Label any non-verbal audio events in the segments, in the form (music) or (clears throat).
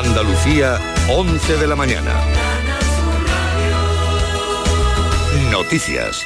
Andalucía, 11 de la mañana. Noticias.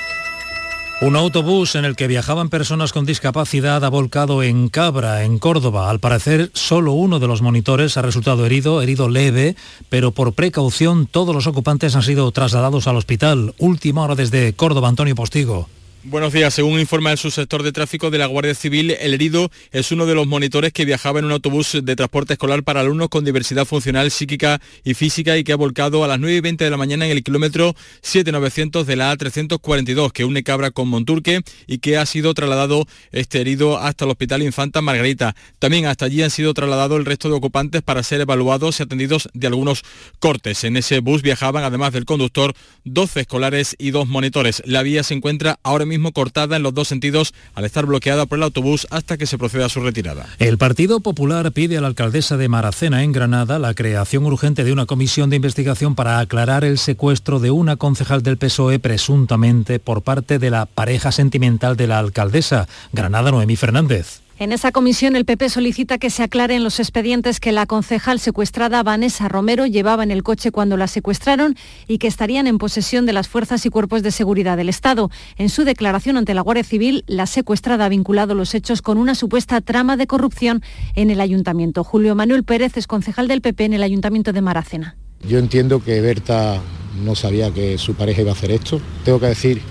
Un autobús en el que viajaban personas con discapacidad ha volcado en Cabra, en Córdoba. Al parecer, solo uno de los monitores ha resultado herido, herido leve, pero por precaución todos los ocupantes han sido trasladados al hospital. Última hora desde Córdoba, Antonio Postigo. Buenos días. Según informa el subsector de tráfico de la Guardia Civil, el herido es uno de los monitores que viajaba en un autobús de transporte escolar para alumnos con diversidad funcional, psíquica y física y que ha volcado a las 9 y 20 de la mañana en el kilómetro 7900 de la A342 que une Cabra con Monturque y que ha sido trasladado este herido hasta el Hospital Infanta Margarita. También hasta allí han sido trasladados el resto de ocupantes para ser evaluados y atendidos de algunos cortes. En ese bus viajaban, además del conductor, 12 escolares y dos monitores. La vía se encuentra ahora mismo mismo cortada en los dos sentidos al estar bloqueada por el autobús hasta que se proceda a su retirada. El Partido Popular pide a la alcaldesa de Maracena, en Granada, la creación urgente de una comisión de investigación para aclarar el secuestro de una concejal del PSOE presuntamente por parte de la pareja sentimental de la alcaldesa, Granada Noemí Fernández. En esa comisión el PP solicita que se aclaren los expedientes que la concejal secuestrada Vanessa Romero llevaba en el coche cuando la secuestraron y que estarían en posesión de las fuerzas y cuerpos de seguridad del Estado. En su declaración ante la Guardia Civil, la secuestrada ha vinculado los hechos con una supuesta trama de corrupción en el ayuntamiento. Julio Manuel Pérez es concejal del PP en el ayuntamiento de Maracena. Yo entiendo que Berta no sabía que su pareja iba a hacer esto. Tengo que decir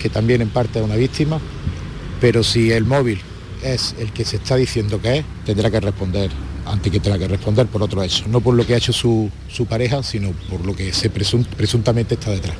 que también en parte es una víctima, pero si el móvil es el que se está diciendo que es, tendrá que responder, antes que tendrá que responder por otro hecho, no por lo que ha hecho su, su pareja, sino por lo que se presuntamente está detrás.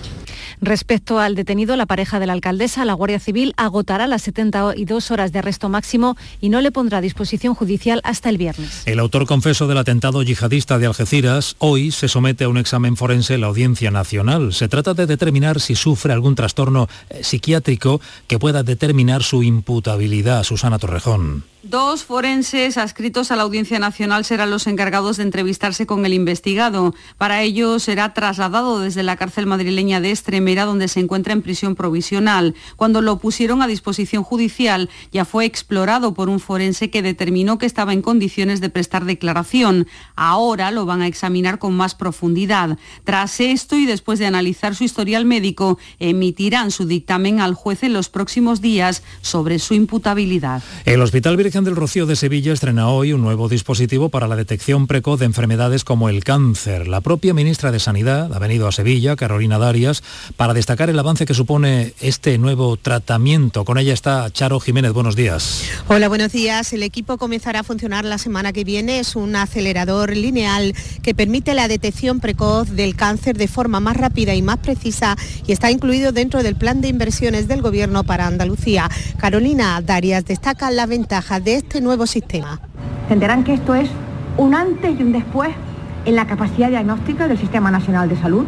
Respecto al detenido, la pareja de la alcaldesa, la Guardia Civil agotará las 72 horas de arresto máximo y no le pondrá a disposición judicial hasta el viernes. El autor confeso del atentado yihadista de Algeciras hoy se somete a un examen forense en la Audiencia Nacional. Se trata de determinar si sufre algún trastorno eh, psiquiátrico que pueda determinar su imputabilidad. Susana Torrejón. Dos forenses adscritos a la Audiencia Nacional serán los encargados de entrevistarse con el investigado. Para ello será trasladado desde la cárcel madrileña de Estremera, donde se encuentra en prisión provisional. Cuando lo pusieron a disposición judicial, ya fue explorado por un forense que determinó que estaba en condiciones de prestar declaración. Ahora lo van a examinar con más profundidad. Tras esto y después de analizar su historial médico, emitirán su dictamen al juez en los próximos días sobre su imputabilidad. El Hospital Virgen del Rocío de Sevilla estrena hoy un nuevo dispositivo para la detección precoz de enfermedades como el cáncer. La propia ministra de Sanidad ha venido a Sevilla, Carolina Darias, para destacar el avance que supone este nuevo tratamiento. Con ella está Charo Jiménez. Buenos días. Hola, buenos días. El equipo comenzará a funcionar la semana que viene. Es un acelerador lineal que permite la detección precoz del cáncer de forma más rápida y más precisa y está incluido dentro del plan de inversiones del Gobierno para Andalucía. Carolina Darias destaca la ventaja de este nuevo sistema. Entenderán que esto es un antes y un después en la capacidad diagnóstica del Sistema Nacional de Salud,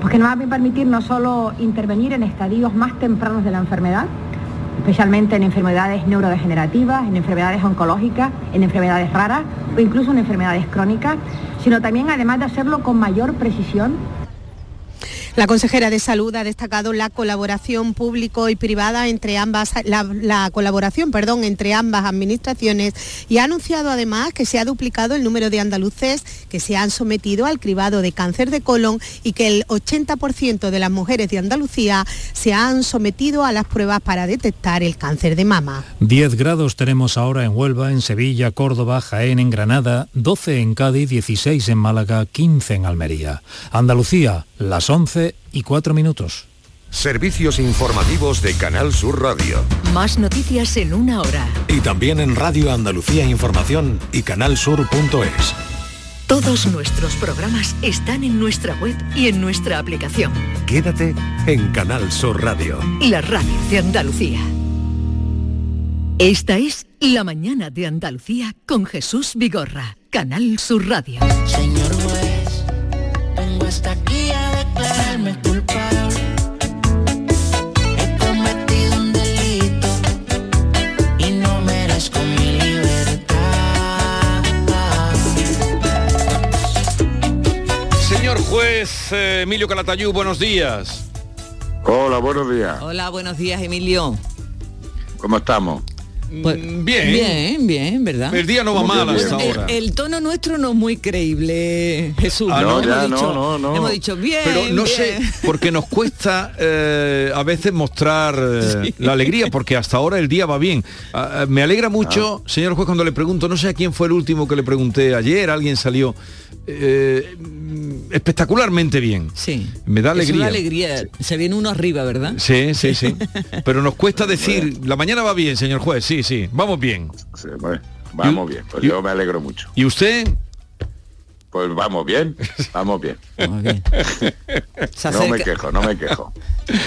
porque nos va a permitir no solo intervenir en estadios más tempranos de la enfermedad, especialmente en enfermedades neurodegenerativas, en enfermedades oncológicas, en enfermedades raras o incluso en enfermedades crónicas, sino también además de hacerlo con mayor precisión la consejera de Salud ha destacado la colaboración público y privada entre ambas, la, colaboración, perdón, entre ambas administraciones y ha anunciado además que se ha duplicado el número de andaluces que se han sometido al cribado de cáncer de colon y que el 80% de las mujeres de Andalucía se han sometido a las pruebas para detectar el cáncer de mama. 10 grados tenemos ahora en Huelva, en Sevilla, Córdoba, Jaén, en Granada, 12 en Cádiz, 16 en Málaga, 15 en Almería. Andalucía, las 11 y 4 minutos. Servicios informativos de Canal Sur Radio. Más noticias en una hora. Y también en Radio Andalucía Información y canalsur.es. Todos nuestros programas están en nuestra web y en nuestra aplicación. Quédate en Canal Sur Radio. La radio de Andalucía. Esta es La mañana de Andalucía con Jesús Vigorra, Canal Sur Radio. Señor juez, vengo hasta Juez eh, Emilio Calatayú, buenos días. Hola, buenos días. Hola, buenos días, Emilio. ¿Cómo estamos? Pues, bien. Bien, bien, ¿verdad? El día no va mal hasta el, ahora. el tono nuestro no es muy creíble, Jesús. Ah, no, hemos, ya, dicho, no, no, no. hemos dicho bien. Pero no bien. sé, (laughs) porque nos cuesta eh, a veces mostrar eh, la alegría, porque hasta ahora el día va bien. Ah, ah, me alegra mucho, Ah. señor juez, cuando le pregunto, no sé a quién fue el último que le pregunté ayer, alguien salió eh, espectacularmente bien. Sí. Me da Es una alegría. alegría. Se viene uno arriba, ¿verdad? Sí, sí, sí. (laughs) Pero nos cuesta decir, la mañana va bien, señor juez, sí, sí, vamos bien. Sí, bueno, vamos bien, pues yo me alegro mucho. ¿Y usted? Pues vamos bien, (laughs) vamos bien. (laughs) Se No me quejo, no me quejo.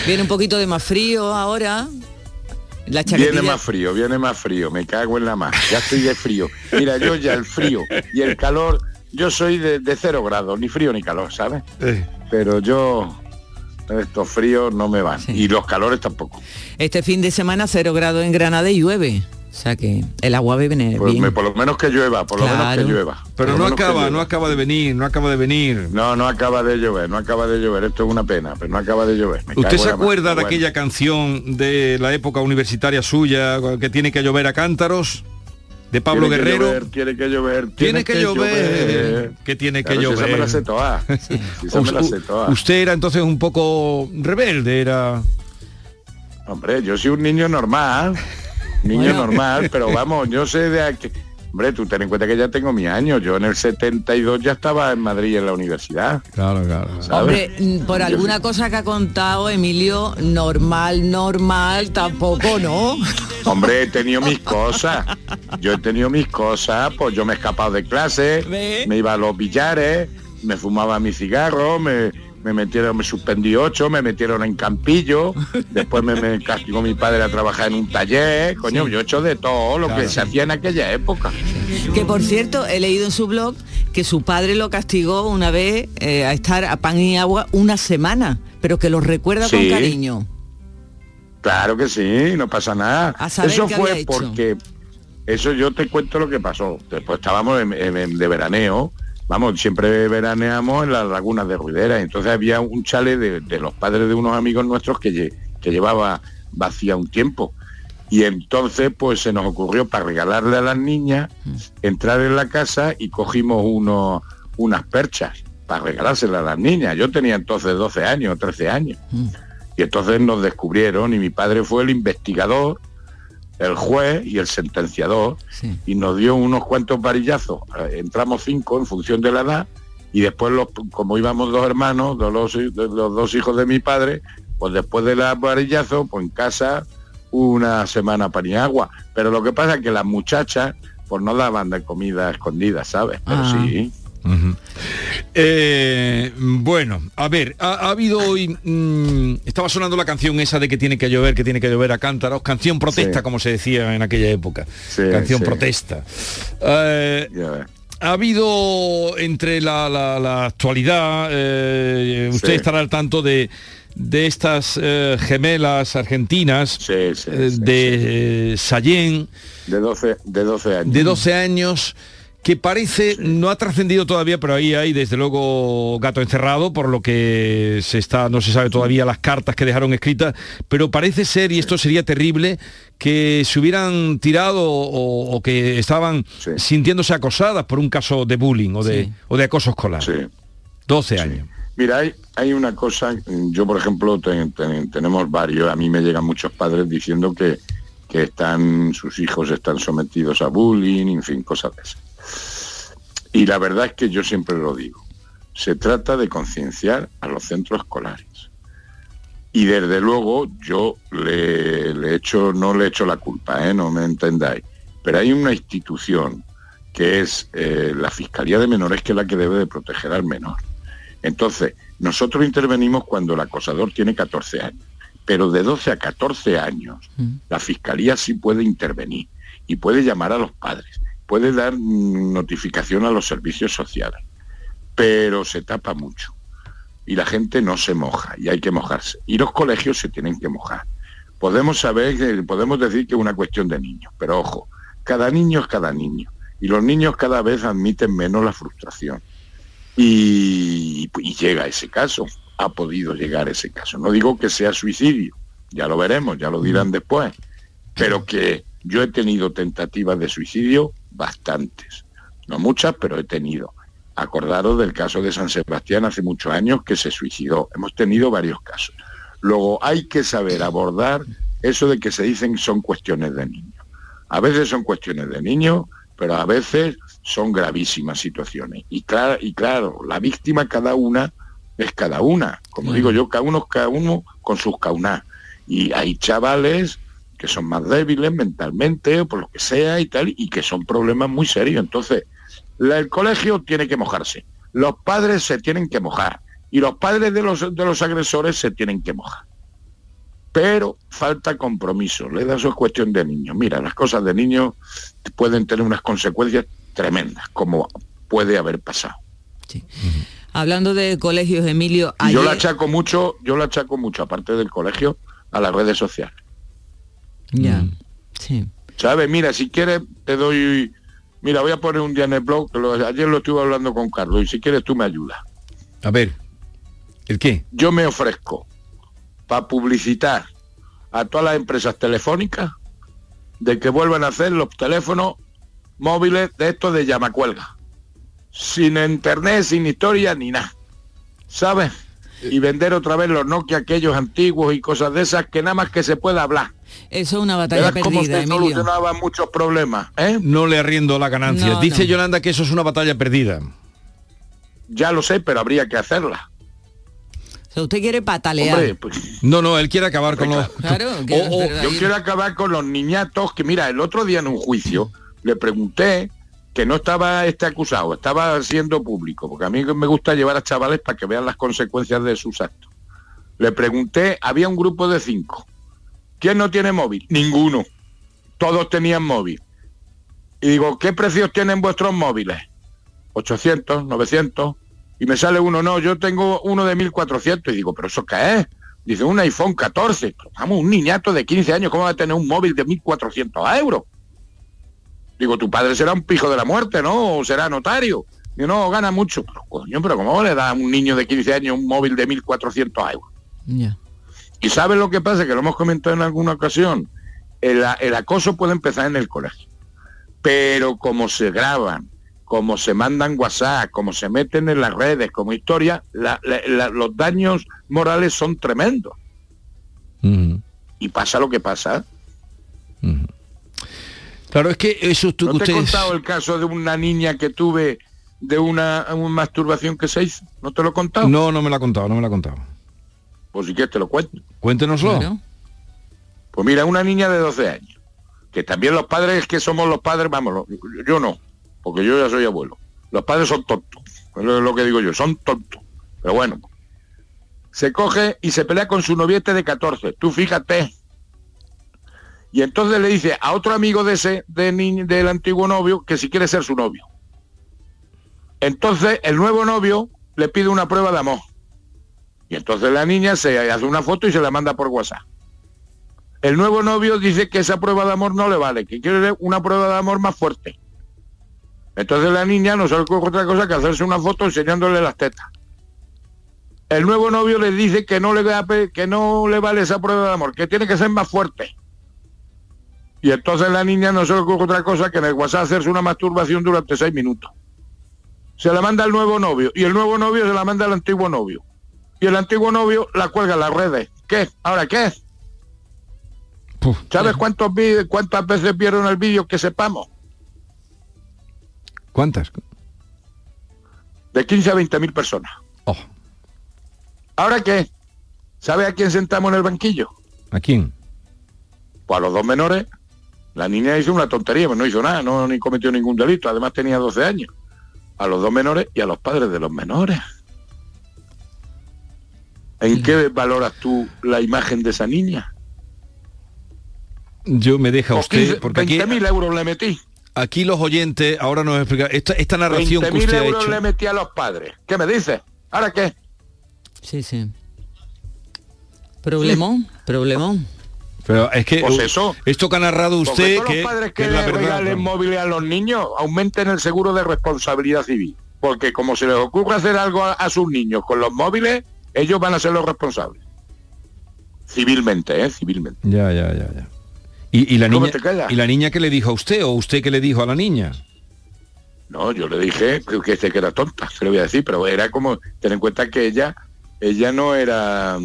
Viene un poquito de más frío ahora. La. Viene más frío, viene más frío, me cago en la más. Ya estoy de frío. Mira, yo ya el frío y el calor, yo soy de, de cero grados, ni frío ni calor, ¿sabes? Pero yo estos fríos no me van. Y los calores tampoco. Este fin de semana cero grados en Granada y llueve. O sea que el agua viene Pues bien. me- por lo menos que llueva, por lo menos que llueva. Pero no acaba, llueva. no acaba de venir, no acaba de venir. No, no acaba de llover, no acaba de llover. Esto es una pena, pero no acaba de llover. Me ¿Usted se acuerda de Bueno. aquella canción de la época universitaria suya, que tiene que llover a cántaros? De Pablo Tiene que Guerrero. llover, tiene que llover, Tiene que llover. Que tiene que Claro, si esa me llover. la sé toda. (laughs) Si esa me la sé toda. Usted era entonces un poco rebelde, era... Hombre, yo soy un niño normal, niño Bueno. normal, pero vamos, yo sé de aquí. Hombre, tú ten en cuenta que ya tengo mi año. Yo en el 72 ya estaba en Madrid en la universidad. Claro, claro. Hombre, mm, por alguna cosa que ha contado Emilio, normal, normal, tampoco, ¿no? Hombre, he tenido mis cosas. Yo he tenido mis cosas, pues yo me he escapado de clase, me iba a los billares, me fumaba mi cigarro, me, me metieron, me suspendí ocho, me metieron en Campillo, (laughs) después me, me castigó mi padre a trabajar en un taller, coño, yo he hecho de todo lo que se hacía en aquella época. Que por cierto, he leído en su blog que su padre lo castigó una vez eh, a estar a pan y agua una semana, pero que lo recuerda con cariño. Claro que sí, no pasa nada. A saber Eso fue hecho. porque eso yo te cuento lo que pasó. Después estábamos en- en- en- de veraneo, vamos, siempre veraneamos en las lagunas de Ruidera. Entonces había un chale de, de los padres de unos amigos nuestros que, lle- que llevaba vacía un tiempo. Y entonces pues se nos ocurrió para regalarle a las niñas entrar en la casa y cogimos unos, unas perchas para regalárselas a las niñas. Yo tenía entonces 12 años, 13 años. Y entonces nos descubrieron y mi padre fue el investigador, el juez y el sentenciador y nos dio unos cuantos varillazos. Eh, Entramos cinco en función de la edad y después los, como íbamos dos hermanos, los, los dos hijos de mi padre, pues después de los varillazos, pues en casa una semana pan y agua. Pero lo que pasa es que las muchachas pues no daban de comida escondida, ¿sabes? Pero Ah. sí. Eh, bueno, a ver, ha, ha habido hoy, mm, estaba sonando la canción esa de que tiene que llover, que tiene que llover a cántaros, canción protesta, Sí. como se decía en aquella época, Sí, canción sí. protesta. Eh, ha habido entre la, la- la actualidad, eh, usted Sí. estará al tanto de, de estas eh, gemelas argentinas eh, de Sallén, De 12, de 12 años. de 12 años que parece no ha trascendido todavía pero ahí hay desde luego gato encerrado por lo que se está no se sabe todavía las cartas que dejaron escritas pero parece ser y esto sería terrible que se hubieran tirado o, o que estaban sintiéndose acosadas por un caso de bullying o de, Sí. o de acoso escolar. 12 años. Mira, hay, hay una cosa, yo por ejemplo te- te- tenemos varios, a mí me llegan muchos padres diciendo que, que están, sus hijos están sometidos a bullying, en fin, cosas de esas. Y la verdad es que yo siempre lo digo, se trata de concienciar a los centros escolares. Y desde luego yo le, le echo, no le echo la culpa, ¿eh? no me entendáis, pero hay una institución que es eh, la Fiscalía de Menores que es la que debe de proteger al menor. Entonces, nosotros intervenimos cuando el acosador tiene 14 años, pero de 12 a 14 años la Fiscalía sí puede intervenir y puede llamar a los padres, puede dar mm, notificación a los servicios sociales, pero se tapa mucho y la gente no se moja y hay que mojarse. Y los colegios se tienen que mojar. Podemos saber, podemos decir que es una cuestión de niños, pero ojo, cada niño es cada niño y los niños cada vez admiten menos la frustración y, y llega ese caso, ha podido llegar ese caso. No digo que sea suicidio, ya lo veremos, ya lo dirán después, pero que Yo he tenido tentativas de suicidio bastantes, no muchas, pero he tenido. Acordaros del caso de San Sebastián hace muchos años que se suicidó. Hemos tenido varios casos. Luego hay que saber abordar eso de que se dicen son cuestiones de niños. A veces son cuestiones de niños, pero a veces son gravísimas situaciones. Y claro, y claro, la víctima cada una es cada una. Como digo yo, cada uno cada uno con sus caunas. Y hay chavales que son más débiles mentalmente o por lo que sea y tal, y que son problemas muy serios. Entonces, la- el colegio tiene que mojarse, los padres se tienen que mojar y los padres de los, de los agresores se tienen que mojar. Pero falta compromiso, le da eso es cuestión de niños. Mira, las cosas de niños pueden tener unas consecuencias tremendas, como puede haber pasado. Hablando de colegios, Emilio, yo la achaco mucho, yo la achaco mucho, aparte del colegio, a las redes sociales. Ya, sí. ¿Sabes? Mira, si quieres te doy... Mira, voy a poner un día en el blog, que lo- ayer lo estuve hablando con Carlos, y si quieres tú me ayudas. A ver, ¿el qué? Yo me ofrezco para publicitar a todas las empresas telefónicas de que vuelvan a hacer los teléfonos móviles de estos de llamacuelga. Sin internet, sin historia, ni nada. ¿Sabes? Y vender otra vez los Nokia aquellos antiguos y cosas de esas que nada más que se pueda hablar. Eso es una batalla cómo perdida, se Emilio. solucionaban muchos problemas, ¿eh? No le arriendo la ganancia. No, Dice no. Yolanda que eso es una batalla perdida. Ya lo sé, pero habría que hacerla. O sea, usted quiere patalear. Hombre, pues, No, no, él quiere acabar con los... Claro, (laughs) yo quiero acabar con los niñatos que, mira, el otro día en un juicio le pregunté que no estaba este acusado, estaba siendo público, porque a mí me gusta llevar a chavales para que vean las consecuencias de sus actos. Le pregunté, había un grupo de cinco. ¿Quién no tiene móvil? Ninguno. Todos tenían móvil. Y digo, ¿qué precios tienen vuestros móviles? 800, 900. Y me sale uno, no, yo tengo uno de 1400. Y digo, ¿pero eso qué es? Dice, un iPhone 14. Pero, vamos, un niñato de 15 años, ¿cómo va a tener un móvil de 1400 euros? Digo, tu padre será un pijo de la muerte, ¿no? O será notario. Digo, no, gana mucho. Pero, coño, pero ¿cómo le da a un niño de 15 años un móvil de 1400 euros? Ya. Y sabes lo que pasa, que lo hemos comentado en alguna ocasión, el, el acoso puede empezar en el colegio, pero como se graban, como se mandan WhatsApp, como se meten en las redes, como historia, la- la- la- los daños morales son tremendos. Y pasa lo que pasa. Claro, es que eso tú, ¿No te he contado el caso de una niña que tuve de una, una masturbación que se hizo? ¿No te lo he contado? No, no me lo ha contado, no me lo ha contado. Pues si quieres te lo cuento. Cuéntenoslo. Claro. Pues mira, una niña de 12 años, que también los padres que somos los padres, vamos, yo no, porque yo ya soy abuelo. Los padres son tontos, es lo lo que digo yo, son tontos. Pero bueno, se coge y se pelea con su noviete de 14, tú fíjate. Y entonces le dice a otro amigo de ese, de ni- del antiguo novio, que si quiere ser su novio. Entonces el nuevo novio le pide una prueba de amor. Y entonces la niña se hace una foto y se la manda por WhatsApp. El nuevo novio dice que esa prueba de amor no le vale, que quiere una prueba de amor más fuerte. Entonces la niña no ocurre otra cosa que hacerse una foto enseñándole las tetas. El nuevo novio le dice que no le, que no le vale esa prueba de amor, que tiene que ser más fuerte. Y entonces la niña no se le ocurre otra cosa que en el WhatsApp hacerse una masturbación durante seis minutos. Se la manda al nuevo novio y el nuevo novio se la manda al antiguo novio. Y el antiguo novio la cuelga en las redes. ¿Qué? ¿Ahora qué? Puf. ¿Sabes cuántos vi- cuántas veces vieron el vídeo que sepamos? ¿Cuántas? De 15 a 20 mil personas. Oh, ¿Ahora qué? ¿Sabe a quién sentamos en el banquillo? ¿A quién? Pues a los dos menores. La niña hizo una tontería, pero no hizo nada, no ni cometió ningún delito, además tenía 12 años. A los dos menores y a los padres de los menores. ¿En qué valoras tú la imagen de esa niña? Yo me deja usted, 15, porque aquí, 20.000 euros le metí. aquí los oyentes ahora nos explica esta, esta narración que 20.000 usted ha euros hecho. le metí a los padres. ¿Qué me dices? ¿Ahora qué? Sí, sí. Problemón, problemón. Pero es que Pues eso. esto que ha narrado usted, todos que, los padres que que, le verdad. regalen móviles a los niños aumenten el seguro de responsabilidad civil. Porque como se les ocurre hacer algo a, a sus niños con los móviles, ellos van a ser los responsables. Civilmente, ¿eh? Civilmente. Ya, ya, ya, ya. ¿Y, y la ¿Cómo niña? ¿Y la niña qué le dijo a usted o usted qué le dijo a la niña? No, yo le dije que, que, este que era tonta, se lo voy a decir, pero era como, ten en cuenta que ella, ella no era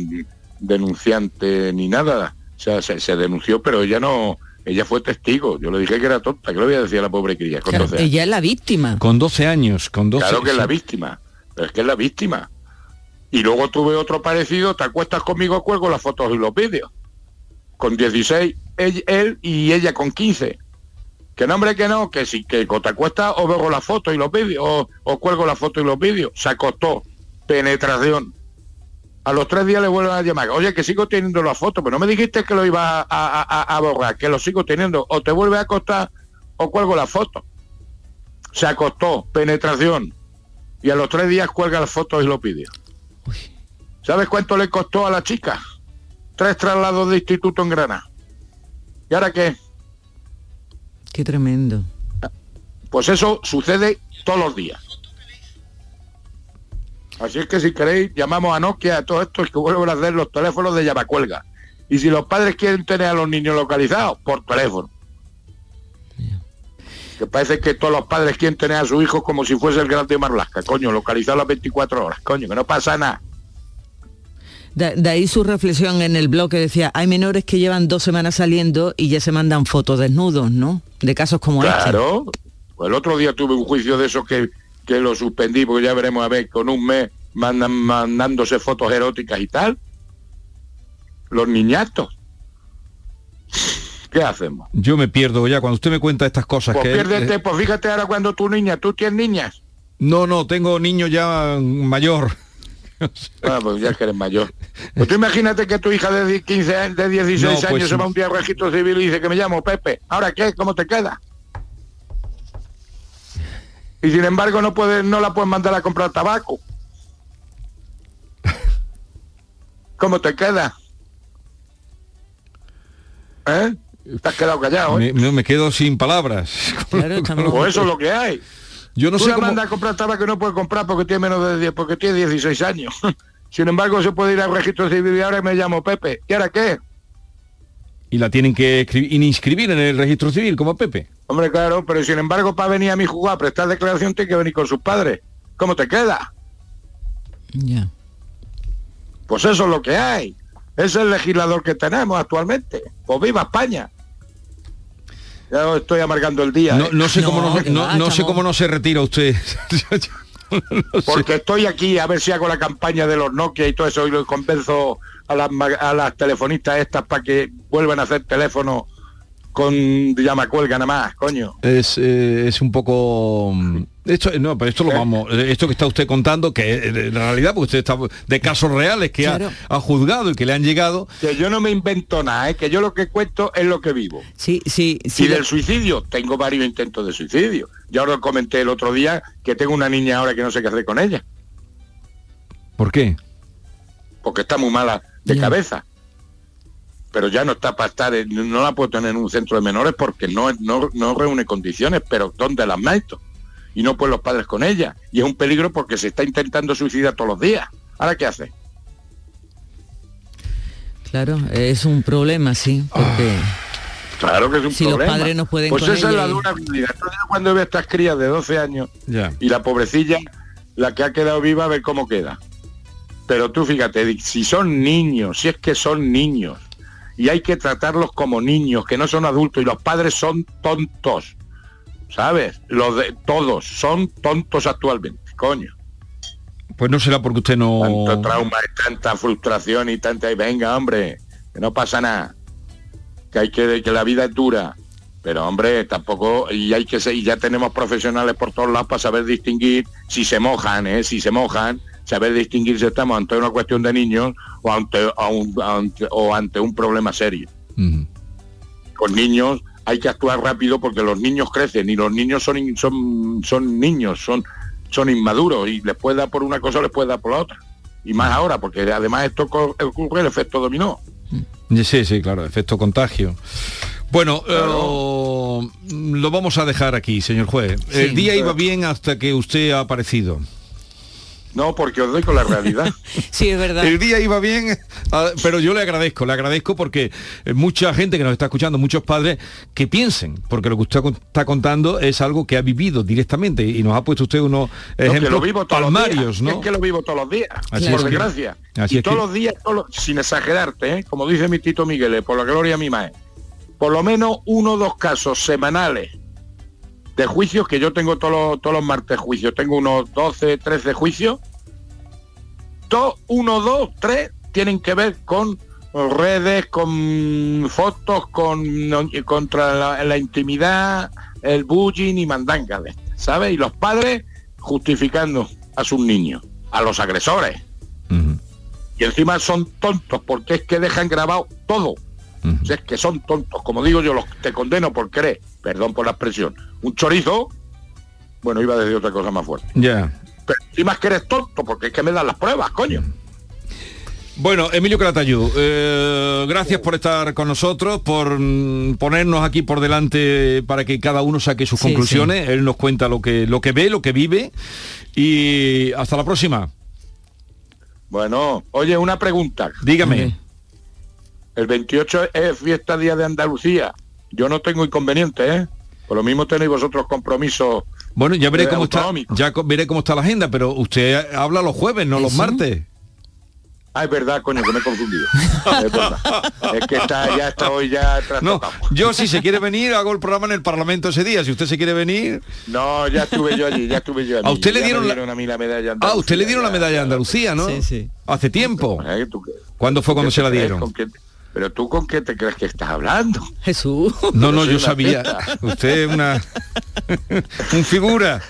denunciante ni nada. O sea, se, se denunció, pero ella no, ella fue testigo. Yo le dije que era tonta, que le voy a decir a la pobre cría. Con Claro, 12 años. ella es la víctima. Con 12 años, con 12 Claro que es la víctima, pero es que es la víctima. Y luego tuve otro parecido, te acuestas conmigo, cuelgo las fotos y los vídeos. Con 16, él, y ella con 15. Que no, hombre, que no, que si que te acuestas o veo las fotos y los vídeos, o, cuelgo las fotos y los vídeos. Se acostó, penetración. A los tres días le vuelven a llamar, oye, que sigo teniendo las fotos, pero no me dijiste que lo iba a, borrar, que lo sigo teniendo. O te vuelve a acostar o cuelgo las fotos. Se acostó, penetración. Y a los tres días cuelga las fotos y los vídeos. ¿Sabes cuánto le costó a la chica? Tres traslados de instituto en Granada. ¿Y ahora qué? Qué tremendo. Pues eso sucede todos los días. Así es que si queréis, llamamos a Nokia a todos estos que vuelven a hacer los teléfonos de llamacuelga. Y si los padres quieren tener a los niños localizados, por teléfono. Que parece que todos los padres quieren tener a su hijo como si fuese el grande Marlasca, coño, localizado las 24 horas, coño, que no pasa nada. De, de ahí su reflexión en el blog que decía, hay menores que llevan dos semanas saliendo y ya se mandan fotos desnudos, ¿no? De casos como este. Claro. Pues el otro día tuve un juicio de esos que, que lo suspendí, porque ya veremos a ver, con un mes mandan, mandándose fotos eróticas y tal. Los niñatos. ¿Qué hacemos? Yo me pierdo ya cuando usted me cuenta estas cosas Pues que piérdete, eh, pues fíjate ahora cuando tu niña, tú tienes niñas. no, no, tengo niño ya mayor. Ah, (laughs) pues ya que eres mayor. Pues tú imagínate que tu hija de 10, 15 años, de 16 No, pues años se va un día al registro civil y dice que me llamo Pepe. ¿Ahora qué? ¿Cómo te queda? Y sin embargo no puedes, no la puedes mandar a comprar tabaco. ¿Cómo te queda? ¿Eh? Te has quedado callado, ¿eh? Me, quedo sin palabras. (laughs) Pues eso es lo que hay. Yo no Tú sé la cómo... mandas a comprar tabaco que no puede comprar porque tiene menos de 10, porque tiene 16 años. (laughs) Sin embargo, se puede ir al registro civil y ahora me llamo Pepe. ¿Y ahora qué? Y la tienen que inscribir en el registro civil como Pepe. Hombre, claro, pero sin embargo, para venir a mi jugar a prestar declaración, tiene que venir con sus padres. ¿Cómo te queda? Ya. Pues eso es lo que hay. Es el legislador que tenemos actualmente. Pues viva España. Ya os estoy amargando el día. No, ¿eh? no sé cómo no, no- no sé cómo no se retira usted. (laughs) Porque estoy aquí a ver si hago la campaña de los Nokia y todo eso y lo convenzo a las, a las telefonistas estas para que vuelvan a hacer teléfono con llamacuelga nada más, coño. es, eh, es un poco mm, esto no pero esto lo vamos eh, esto que está usted contando que eh, en realidad porque usted está de casos reales que ha- Claro. ha, juzgado y que le han llegado Que yo no me invento nada, ¿eh? que yo lo que cuento es lo que vivo. Sí, sí, y del suicidio, tengo varios intentos de suicidio. Ya os lo comenté el otro día que tengo una niña ahora que no sé qué hacer con ella, ¿por qué? porque está muy mala de cabeza. Pero ya no está para estar, en- no la puedo tener en un centro de menores porque no, no, no reúne condiciones, pero ¿dónde las meto? Y no pueden los padres con ella. Y es un peligro porque se está intentando suicidar todos los días. ¿Ahora qué hace? Claro, es un problema, sí, porque Claro que es un Si los problema. padres no pueden pues con esa es ella la y- dura realidad. Cuando veo estas crías de 12 años ya y la pobrecilla, la que ha quedado viva, a ver cómo queda. Pero tú fíjate, si son niños, si es que son niños, y hay que tratarlos como niños, que no son adultos, y los padres son tontos, ¿sabes? Los de todos son tontos actualmente, coño. pues no será porque usted no Tanto trauma, tanta frustración y tanta... venga, hombre, que no pasa nada. Que hay que... que la vida es dura. Pero, hombre, tampoco... Y hay que ser... Y ya tenemos profesionales por todos lados para saber distinguir si se mojan, ¿eh? Si se mojan, saber distinguir si estamos ante una cuestión de niños o ante, a un- ante- o ante un problema serio. Con niños hay que actuar rápido porque los niños crecen y los niños son in- son son niños, son son inmaduros y les puede dar por una cosa o les puede dar por la otra. Y más ahora, porque además esto ocurre el efecto dominó. sí sí claro efecto contagio. Bueno eh, lo vamos a dejar aquí señor juez. El día iba bien hasta que usted ha aparecido No, porque os doy con la realidad. (laughs) sí, es verdad. El día iba bien, ah, pero yo le agradezco, le agradezco porque eh, mucha gente que nos está escuchando, muchos padres, que piensen, porque lo que usted está contando es algo que ha vivido directamente y nos ha puesto usted unos No, que ejemplos lo vivo todos los días. ¿no? Es que lo vivo todos los días, Así por es que- desgracia. así y es todos que- los días, todos los- sin exagerarte, ¿eh? como dice mi Tito Miguel, eh, por la gloria a mi madre, por lo menos uno o dos casos semanales de juicios, que yo tengo todos los, todos los martes juicios, tengo unos 12, 13 juicios, dos, uno, dos, tres, tienen que ver con redes, con fotos, con contra la, la intimidad, el bullying y mandanga ¿sabes? Y los padres justificando a sus niños, a los agresores. Y encima son tontos porque es que dejan grabado todo. O sea, es que son tontos. Como digo yo, los te condeno por creer, perdón por la expresión, un chorizo, bueno, iba a decir otra cosa más fuerte. Ya. Pero encima es que eres tonto porque es que me dan las pruebas, coño. Bueno, Emilio Calatayud, eh, gracias por estar con nosotros, por mm, ponernos aquí por delante para que cada uno saque sus Sí, conclusiones. Él nos cuenta lo que, lo que ve, lo que vive. Y hasta la próxima. Bueno, oye, una pregunta. Dígame. El 28 es fiesta día de Andalucía. Yo no tengo inconveniente, ¿eh? Por lo mismo tenéis vosotros compromisos. Bueno, ya veré eh, cómo está, ya veré cómo está la agenda, pero usted habla los jueves, no los martes. Ah, es verdad, coño, que me he confundido. Es verdad. Es que está, ya está hoy ya (laughs) No, yo si se quiere venir hago el programa en el Parlamento ese día. Si usted se quiere venir, No, ya estuve yo allí, ya estuve yo allí. A usted le dieron me la- dieron a mí la medalla ah, usted le dieron la medalla de Andalucía, ¿no? Sí, sí. Hace tiempo. ¿Eh? ¿Tú qué- ¿Cuándo fue cuando se la dieron? ¿Con qué- Pero tú con qué te crees que estás hablando? Jesús. No, no, yo sabía. fiesta. Usted es una (laughs) un figura.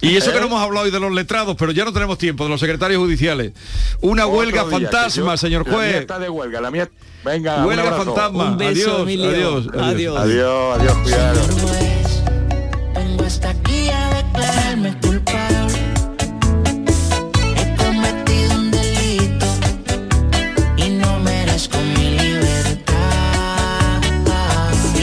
Y eso que no hemos hablado hoy de los letrados, pero ya no tenemos tiempo, de los secretarios judiciales. Una Otro huelga fantasma, yo- señor La mía juez. está de huelga, la mía... Venga, Huelga fantasma. Un beso, adiós, Adiós. Adiós, adiós, cuidado.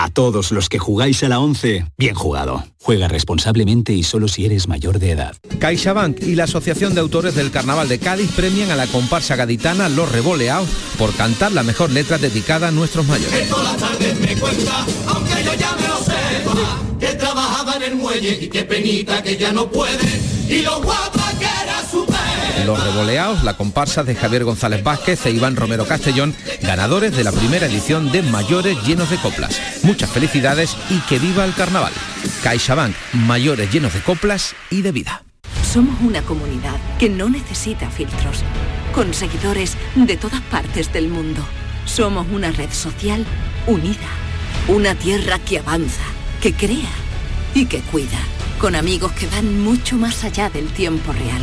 A todos los que jugáis a la 11, bien jugado. Juega responsablemente y solo si eres mayor de edad. CaixaBank y la Asociación de Autores del Carnaval de Cádiz premian a la comparsa gaditana Los Revoleados por cantar la mejor letra dedicada a nuestros mayores. Todas las tardes me cuenta, aunque yo ya me lo sepa, que trabajaba en el muelle y que penita que ya no puede, y lo guapa que era su pelo. Los Revoleados, la comparsa de Javier González Vázquez e Iván Romero Castellón, ganadores de la primera edición de Mayores Llenos de Coplas. Muchas felicidades y que viva el carnaval. CaixaBank, mayores llenos de coplas y de vida. Somos una comunidad que no necesita filtros, con seguidores de todas partes del mundo. Somos una red social unida, una tierra que avanza, que crea y que cuida, con amigos que van mucho más allá del tiempo real.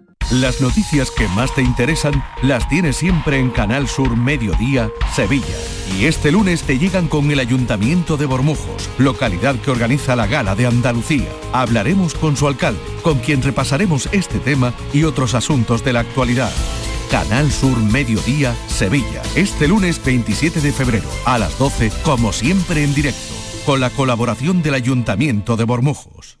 Las noticias que más te interesan las tienes siempre en Canal Sur Mediodía, Sevilla. Y este lunes te llegan con el Ayuntamiento de Bormujos, localidad que organiza la Gala de Andalucía. Hablaremos con su alcalde, con quien repasaremos este tema y otros asuntos de la actualidad. Canal Sur Mediodía, Sevilla. Este lunes 27 de febrero, a las 12, como siempre en directo, con la colaboración del Ayuntamiento de Bormujos.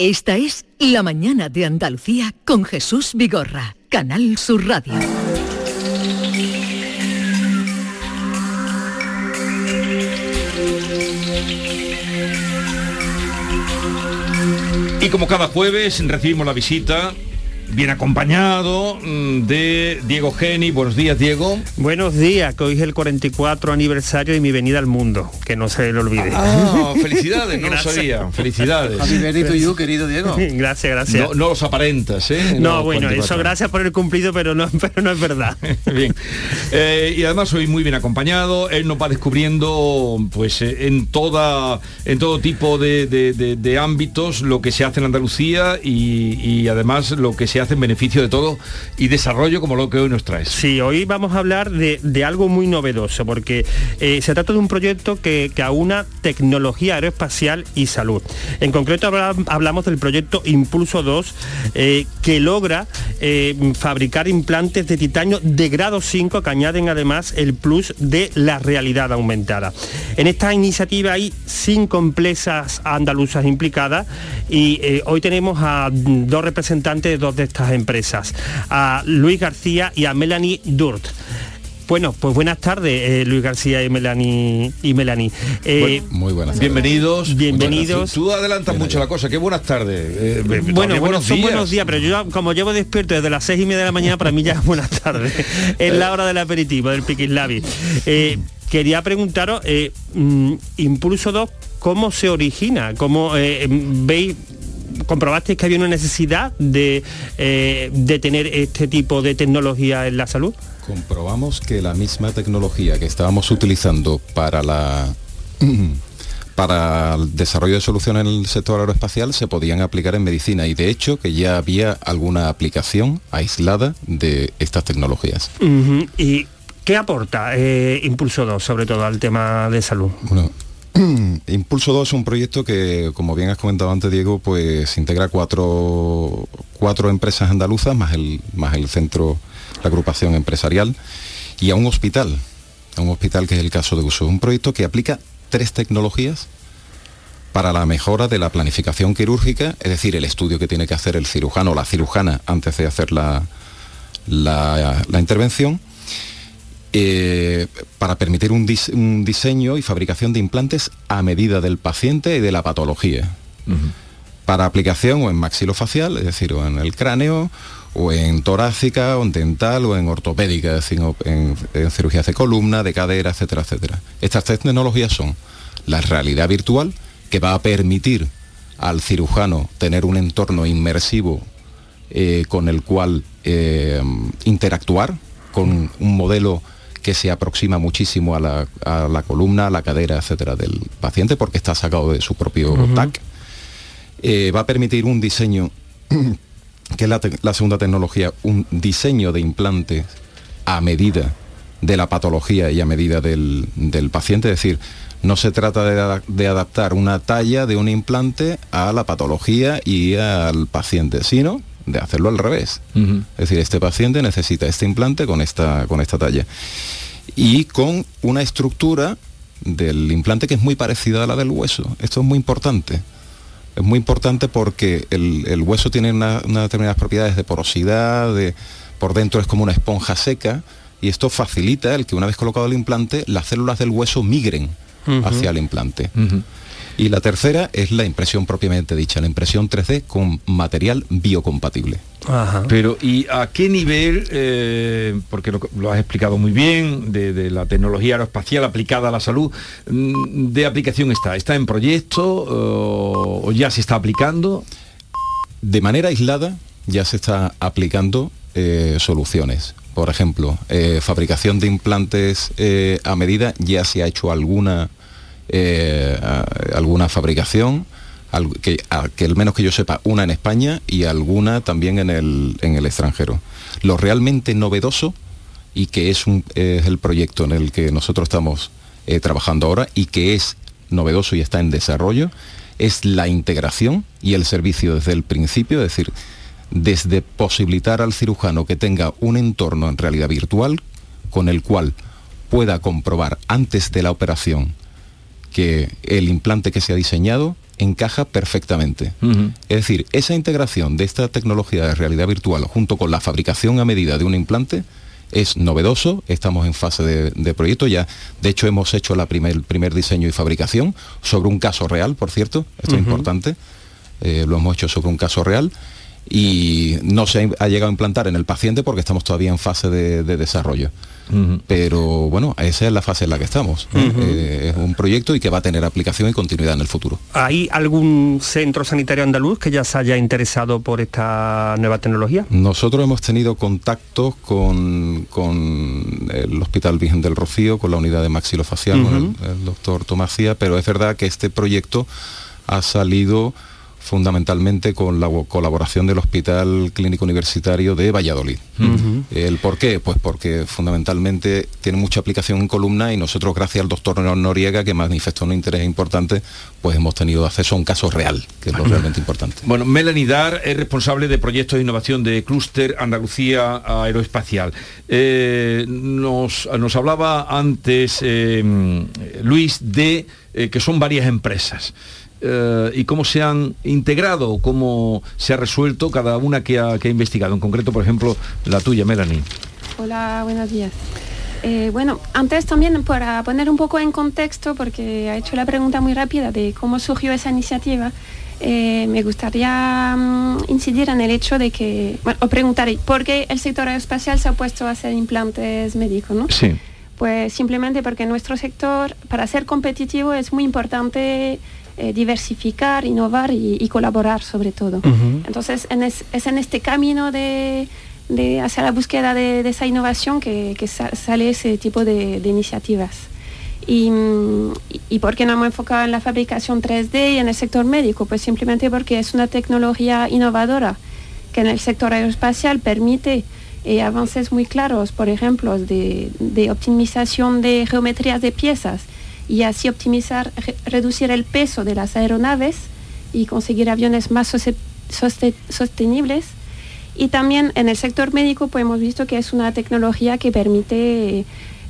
Esta es La mañana de Andalucía con Jesús Vigorra, Canal Sur Radio. Y como cada jueves recibimos la visita bien acompañado mm, de Diego Geni. Buenos días, Diego. Buenos días, que hoy es el 44 aniversario de mi venida al mundo, que no se le olvide. Ah, felicidades, no lo sabía. Felicidades. Happy birthday to you, querido Diego. (laughs) gracias, gracias. No, no los aparentas, ¿eh? No, bueno, 44. eso gracias por el cumplido, pero no, (laughs) pero no es verdad. (laughs) bien. Eh, y además soy muy bien acompañado. Él nos va descubriendo, pues, eh, en toda, en todo tipo de, de- de- de ámbitos lo que se hace en Andalucía y, y además lo que se hace en beneficio de todo y desarrollo como lo que hoy nos traes. Sí, hoy vamos a hablar de, algo muy novedoso, porque eh, se trata de un proyecto que, que aúna tecnología aeroespacial y salud. En concreto habla- hablamos del proyecto Impulso 2, eh, que logra eh, fabricar implantes de titanio de grado 5 que añaden además el plus de la realidad aumentada. En esta iniciativa hay cinco empresas andaluzas implicadas y hoy tenemos a dos representantes de dos de estas empresas, a Luis García y a Melanie Durt. Bueno, pues buenas tardes, eh, Luis García y Melanie. Y Melanie. Eh, muy buenas Bienvenidos. Bienvenidos. Tú, adelantas mucho la cosa. Qué buenas tardes. Eh, Bueno, todavía bueno, son buenos días, pero yo como llevo despierto desde las seis y media de la mañana, para mí ya es buenas tardes. (laughs) es la hora del aperitivo, del piquislavi. Eh, quería preguntaros, eh, mm, Impulso 2, ¿cómo se origina? ¿Cómo eh, veis? ¿Comprobasteis que había una necesidad de, eh, de tener este tipo de tecnología en la salud? comprobamos que la misma tecnología que estábamos utilizando para la (clears throat) para el desarrollo de soluciones en el sector aeroespacial se podían aplicar en medicina y de hecho que ya había alguna aplicación aislada de estas tecnologías. ¿Y qué aporta eh, Impulso 2, sobre todo al tema de salud? Bueno, (clears throat) Impulso 2 es un proyecto que, como bien has comentado antes, Diego, pues integra cuatro, cuatro empresas andaluzas, más el, más el centro, la agrupación empresarial, y a un hospital, a un hospital que es el caso de uso. Un proyecto que aplica tres tecnologías para la mejora de la planificación quirúrgica, es decir, el estudio que tiene que hacer el cirujano o la cirujana antes de hacer la- la intervención, eh, para permitir un, dis- un diseño y fabricación de implantes a medida del paciente y de la patología. Para aplicación o en maxilofacial, es decir, o en el cráneo, o en torácica, o en dental, o en ortopédica, es decir, en, en cirugías de columna, de cadera, etcétera, etcétera. Estas tres tecnologías son la realidad virtual, que va a permitir al cirujano tener un entorno inmersivo eh, con el cual eh, interactuar con un modelo que se aproxima muchísimo a la, a la columna, a la cadera, etcétera, del paciente, porque está sacado de su propio Ujú. TAC. Eh, va a permitir un diseño, (clears throat) que es la, la segunda tecnología, un diseño de implantes a medida de la patología y a medida del, del paciente, es decir, no se trata de, de adaptar una talla de un implante a la patología y al paciente, sino de hacerlo al revés. Es decir, este paciente necesita este implante con esta, con esta talla. Y con una estructura del implante que es muy parecida a la del hueso. Esto es muy importante. Es muy importante porque el, el hueso tiene una- unas determinadas propiedades de porosidad, de, por dentro es como una esponja seca, y esto facilita el que una vez colocado el implante, las células del hueso migren hacia el implante. Y la tercera es la impresión propiamente dicha, la impresión 3D con material biocompatible. Pero ¿y a qué nivel, eh, porque lo, lo has explicado muy bien, de, de la tecnología aeroespacial aplicada a la salud, mm, de aplicación está? ¿Está en proyecto o, o ya se está aplicando? De manera aislada ya se está aplicando eh, soluciones. Por ejemplo, eh, fabricación de implantes eh, a medida, ya se ha hecho alguna, eh, alguna fabricación, que, a- al menos que yo sepa, una en España y alguna también en el, en el extranjero. Lo realmente novedoso y que es, un, el proyecto en el que nosotros estamos eh, trabajando ahora y que es novedoso y está en desarrollo, es la integración y el servicio desde el principio, es decir, desde posibilitar al cirujano que tenga un entorno en realidad virtual con el cual pueda comprobar antes de la operación que el implante que se ha diseñado encaja perfectamente. Es decir, esa integración de esta tecnología de realidad virtual junto con la fabricación a medida de un implante es novedoso, estamos en fase de, de proyecto ya, de hecho hemos hecho la primer, el primer diseño y fabricación sobre un caso real, por cierto, esto es importante, eh, lo hemos hecho sobre un caso real y no se ha, ha llegado a implantar en el paciente porque estamos todavía en fase de, de desarrollo. Pero bueno, esa es la fase en la que estamos. Eh, es un proyecto y que va a tener aplicación y continuidad en el futuro. ¿Hay algún centro sanitario andaluz que ya se haya interesado por esta nueva tecnología? Nosotros hemos tenido contactos con, con el Hospital Virgen del Rocío, con la unidad de maxilofacial, con el, el doctor Tomasía, pero es verdad que este proyecto ha salido fundamentalmente con la colaboración del Hospital Clínico Universitario de Valladolid. ¿El por qué? Pues porque fundamentalmente tiene mucha aplicación en columna y nosotros, gracias al doctor Noriega, que manifestó un interés importante, pues hemos tenido acceso a un caso real, que es lo realmente importante. Bueno, Melanie Dar es responsable de proyectos de innovación de Clúster Andalucía Aeroespacial. Eh, nos, nos hablaba antes eh, Luis de eh, que son varias empresas. Eh, y cómo se han integrado, cómo se ha resuelto cada una que ha, que ha investigado. En concreto, por ejemplo, la tuya, Melanie. Hola, buenos días. Eh, bueno, antes también para poner un poco en contexto, porque ha hecho la pregunta muy rápida de cómo surgió esa iniciativa, eh, me gustaría mm, incidir en el hecho de que, bueno, os preguntaré, ¿por qué el sector aeroespacial se ha puesto a hacer implantes médicos? ¿no? Sí. Pues simplemente porque nuestro sector, para ser competitivo, es muy importante eh, diversificar, innovar y, y colaborar sobre todo. Entonces en es, es en este camino de, de hacia la búsqueda de, de esa innovación que, que sa- sale ese tipo de, de iniciativas. Y, y- ¿Y por qué no hemos enfocado en la fabricación 3D y en el sector médico? Pues simplemente porque es una tecnología innovadora que en el sector aeroespacial permite eh, avances muy claros, por ejemplo, de, de optimización de geometrías de piezas y así optimizar, re- reducir el peso de las aeronaves y conseguir aviones más sostenibles. Y también en el sector médico pues hemos visto que es una tecnología que permite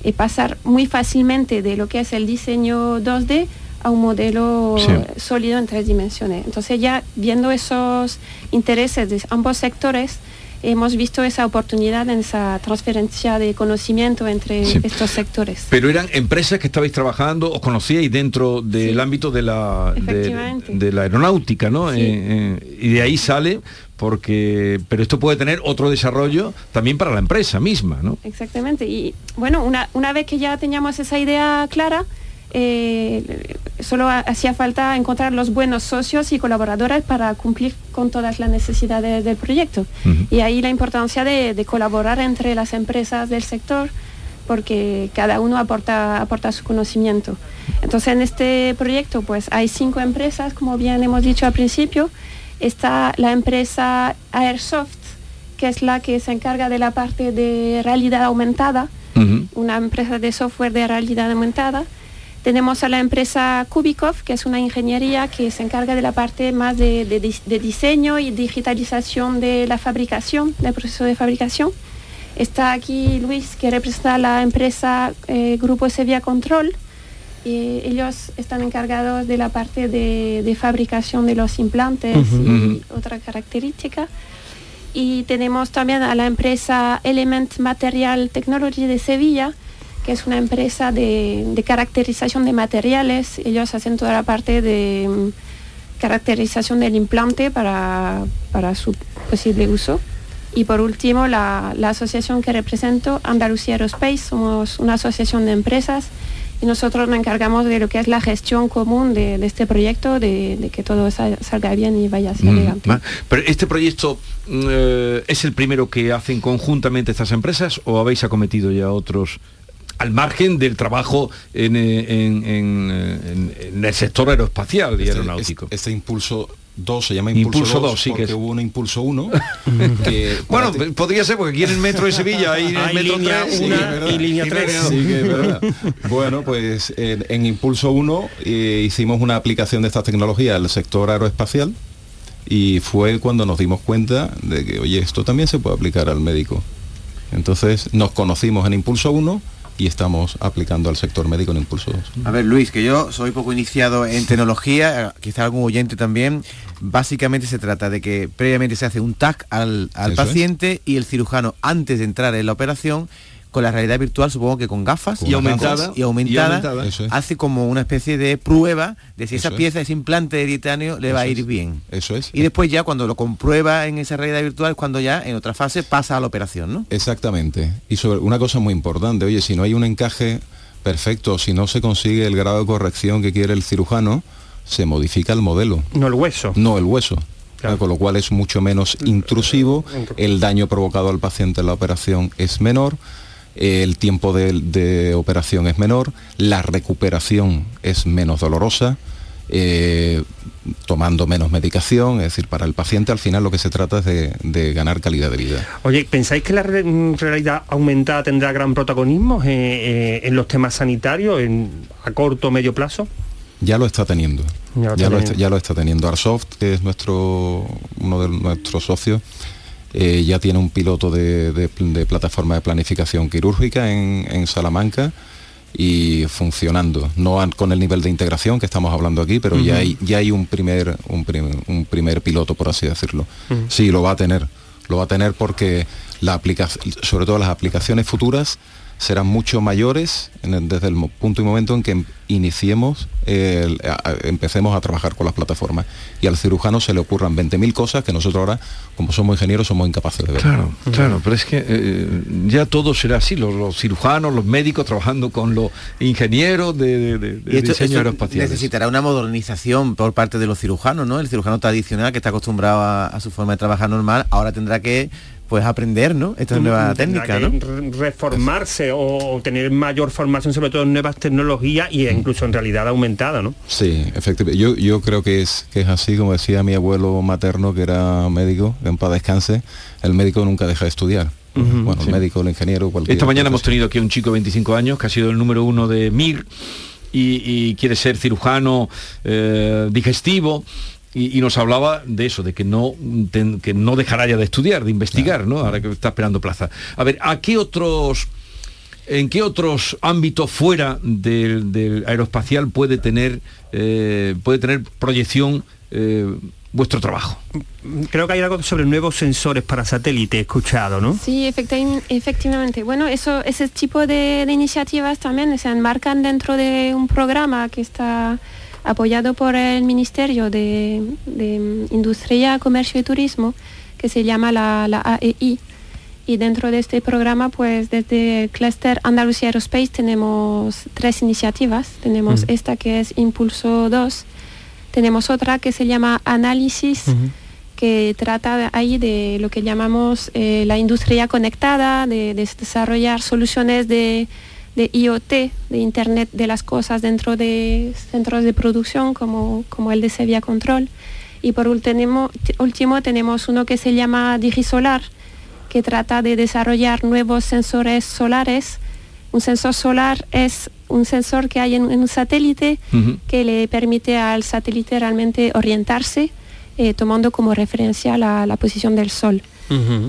eh, pasar muy fácilmente de lo que es el diseño 2D a un modelo Sí. sólido en tres dimensiones. Entonces ya viendo esos intereses de ambos sectores, hemos visto esa oportunidad en esa transferencia de conocimiento entre Sí. estos sectores. Pero eran empresas que estabais trabajando, os conocíais dentro del ámbito de la, de la aeronáutica, ¿no? Eh, eh, y de ahí sale, porque, pero esto puede tener otro desarrollo también para la empresa misma, ¿no? Exactamente. Y bueno, una, una vez que ya teníamos esa idea clara, eh, solo ha- hacía falta encontrar los buenos socios y colaboradores para cumplir con todas las necesidades del proyecto. Y ahí la importancia de, de colaborar entre las empresas del sector porque cada uno aporta, aporta su conocimiento. Entonces en este proyecto pues hay cinco empresas, como bien hemos dicho al principio. Está la empresa Airsoft, que es la que se encarga de la parte de realidad aumentada, una empresa de software de realidad aumentada. Tenemos a la empresa Kubikov, que es una ingeniería que se encarga de la parte más de, de dis- de diseño y digitalización de la fabricación, del proceso de fabricación. Está aquí Luis, que representa a la empresa eh, Grupo Sevilla Control. Y ellos están encargados de la parte de, de fabricación de los implantes y Ujú. otra característica. Y tenemos también a la empresa Element Material Technology de Sevilla, que es una empresa de, de caracterización de materiales. Ellos hacen toda la parte de mm, caracterización del implante para, para su posible uso. Y por último, la, la asociación que represento, Andalucía Aerospace, somos una asociación de empresas y nosotros nos encargamos de lo que es la gestión común de, de este proyecto, de, de que todo sa- salga bien y vaya hacia Mm, adelante. Pero este proyecto mm, eh, es el primero que hacen conjuntamente estas empresas o habéis acometido ya otros al margen del trabajo en, eh, en- en, eh, en- en el sector aeroespacial y Este- aeronáutico. Este impulso 2 se llama Impulso, Impulso 2, dos, sí, que porque es- hubo un Impulso 1 (laughs) que Bueno, podría ser porque aquí en el metro de Sevilla hay, (laughs) Hay metro línea 3 una y línea tres. Sí, que es (laughs) verdad. Bueno, pues en, en Impulso 1 eh, hicimos una aplicación de estas tecnologías al sector aeroespacial y fue cuando nos dimos cuenta de que, oye, esto también se puede aplicar al médico. Entonces nos conocimos en Impulso 1 y estamos aplicando al sector médico en Impulso 2. A ver, Luis, que yo soy poco iniciado en tecnología, quizá algún oyente también. Básicamente se trata de que previamente se hace un TAC al, al es. paciente y el cirujano, antes de entrar en la operación, con la realidad virtual, supongo que con gafas Y aumentada. y aumentada, Y aumentada. Eso es. hace como una especie de prueba de si esa Eso es. pieza, ese implante de titanio, le va a ir es. bien. Eso es. Y después ya cuando lo comprueba en esa realidad virtual, es cuando ya en otra fase pasa a la operación, ¿no? Exactamente. Y sobre una cosa muy importante, oye, si no hay un encaje perfecto, si no se consigue el grado de corrección que quiere el cirujano, se modifica el modelo. No el hueso. No el hueso. Con lo cual es mucho menos intrusivo, el daño provocado al paciente en la operación es menor, el tiempo de, de operación es menor, la recuperación es menos dolorosa, eh, tomando menos medicación, es decir, para el paciente al final lo que se trata es de, de ganar calidad de vida. Oye, ¿pensáis que la re- mm, realidad aumentada tendrá gran protagonismo eh, eh, en los temas sanitarios en, a corto o medio plazo? Ya lo está teniendo. Ya lo Ya, está, ya lo está teniendo. Arsoft, que es nuestro uno de nuestros socios, eh, ya tiene un piloto de, de- de plataforma de planificación quirúrgica en, en Salamanca y funcionando. No an- con el nivel de integración que estamos hablando aquí, pero ya hay, ya hay un primer, un, prim- un primer piloto, por así decirlo. Sí, lo va a tener. Lo va a tener porque la aplica sobre todo las aplicaciones futuras serán mucho mayores en el- desde el punto y momento en que em- iniciemos, el- a- a- empecemos a trabajar con las plataformas. Y al cirujano se le ocurran 20.000 cosas que nosotros ahora, como somos ingenieros, somos incapaces de ver. Claro, claro, pero es que eh, ya todo será así, los, los cirujanos, los médicos trabajando con los ingenieros de, de- de- de Y esto, diseño esto aeroespacial. necesitará una modernización por parte de los cirujanos, ¿no? El cirujano tradicional que está acostumbrado a, a su forma de trabajar normal, ahora tendrá que pues aprender, ¿no? Esta nueva técnica, ¿no? re- reformarse o tener mayor formación sobre todo en nuevas tecnologías y incluso en realidad aumentada, ¿no? Sí, efectivamente. Yo, yo creo que es, que es así, como decía mi abuelo materno, que era médico, que en paz descanse, el médico nunca deja de estudiar. Bueno, sí. el médico, el ingeniero, cualquier Esta mañana hemos tenido aquí a un chico de 25 años que ha sido el número uno de MIR y, y quiere ser cirujano eh, digestivo. Y, y nos hablaba de eso, de que no, ten- que no dejará ya de estudiar, de investigar, ¿no? Ahora que está esperando plaza. A ver, ¿a qué otros, en qué otros ámbitos fuera del, del aeroespacial puede tener, eh, puede tener proyección eh, vuestro trabajo? Creo que hay algo sobre nuevos sensores para satélite, he escuchado, ¿no? Sí, efecti- efectivamente. Bueno, eso, ese tipo de, de iniciativas también se enmarcan dentro de un programa que está apoyado por el Ministerio de, de Industria, Comercio y Turismo, que se llama la, la AEI. Y dentro de este programa, pues desde el clúster Andalucía Aerospace tenemos tres iniciativas. Tenemos esta que es Impulso 2, tenemos otra que se llama Análisis, que trata ahí de lo que llamamos eh, la industria conectada, de, de desarrollar soluciones de, de IoT, de Internet de las cosas dentro de centros de producción como, como el de Sevilla Control. Y por último, último tenemos uno que se llama Digisolar, que trata de desarrollar nuevos sensores solares. Un sensor solar es un sensor que hay en, en un satélite que le permite al satélite realmente orientarse eh, tomando como referencia la, la posición del Sol.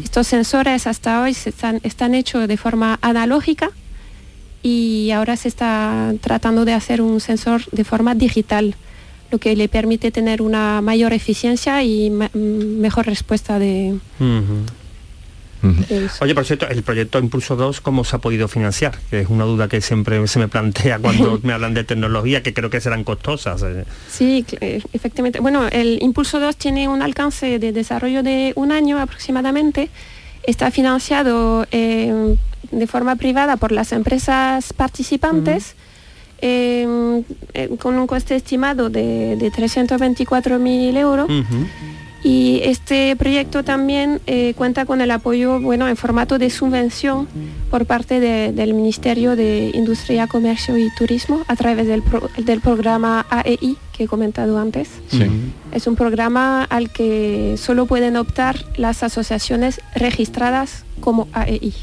Estos sensores hasta hoy se están, están hechos de forma analógica y ahora se está tratando de hacer un sensor de forma digital, lo que le permite tener una mayor eficiencia y ma- mm, mejor respuesta de... Oye, por cierto, el proyecto Impulso 2, ¿cómo se ha podido financiar? Que es una duda que siempre se me plantea cuando (laughs) me hablan de tecnología, que creo que serán costosas. eh. Sí, eh, efectivamente. Bueno, el Impulso 2 tiene un alcance de desarrollo de un año aproximadamente. Está financiado eh, de forma privada por las empresas participantes eh, eh, con un coste estimado de, de 324.000 euros. Y este proyecto también eh, cuenta con el apoyo, bueno, en formato de subvención por parte de- del Ministerio de Industria, Comercio y Turismo a través del, pro- del programa AEI que he comentado antes. Es un programa al que solo pueden optar las asociaciones registradas como AEI.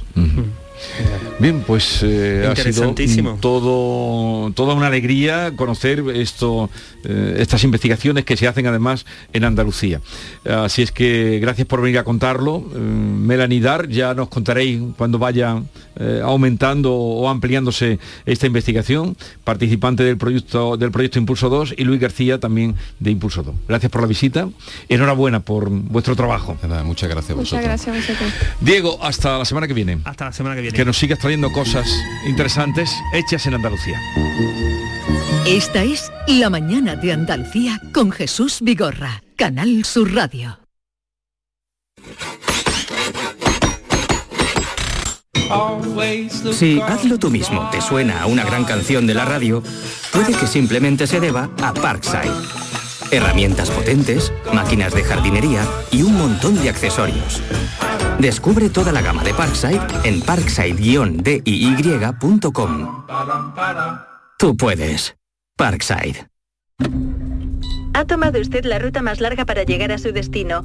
Bien, pues eh, ha sido Interesantísimo. todo, toda una alegría conocer esto, eh, estas investigaciones que se hacen además en Andalucía. Así es que gracias por venir a contarlo. Eh, Melanie Dar, ya nos contaréis cuando vaya eh, aumentando o ampliándose esta investigación, participante del proyecto, del proyecto Impulso 2 y Luis García también de Impulso 2. Gracias por la visita. Enhorabuena por vuestro trabajo. muchas gracias a Muchas gracias a vosotros. Diego, hasta la semana que viene. Hasta la semana que viene. Que nos sigas trayendo cosas interesantes hechas en Andalucía. Esta es La mañana de Andalucía con Jesús Vigorra, Canal Sur Radio. Si hazlo tú mismo te suena a una gran canción de la radio, puede que simplemente se deba a Parkside. Herramientas potentes, máquinas de jardinería y un montón de accesorios. Descubre toda la gama de Parkside en parkside-diy.com. Tú puedes. Parkside. Ha tomado usted la ruta más larga para llegar a su destino.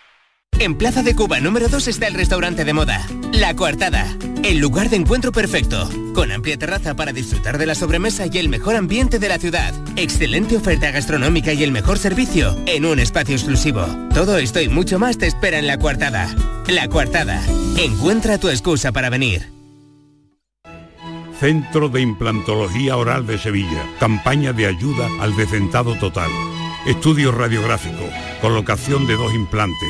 En Plaza de Cuba número 2 está el restaurante de moda, La Coartada, el lugar de encuentro perfecto, con amplia terraza para disfrutar de la sobremesa y el mejor ambiente de la ciudad, excelente oferta gastronómica y el mejor servicio en un espacio exclusivo. Todo esto y mucho más te espera en La Coartada. La Coartada, encuentra tu excusa para venir. Centro de Implantología Oral de Sevilla. Campaña de ayuda al decentado total. Estudio radiográfico, colocación de dos implantes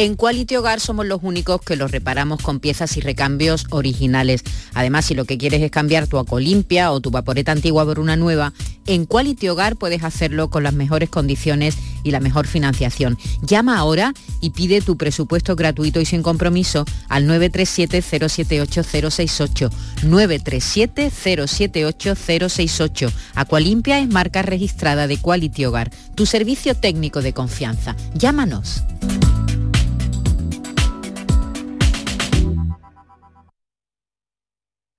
En Quality Hogar somos los únicos que los reparamos con piezas y recambios originales. Además, si lo que quieres es cambiar tu limpia o tu vaporeta antigua por una nueva, en Quality Hogar puedes hacerlo con las mejores condiciones y la mejor financiación. Llama ahora y pide tu presupuesto gratuito y sin compromiso al 937-078-068. 937-078-068. Aqualimpia es marca registrada de Quality Hogar, tu servicio técnico de confianza. Llámanos.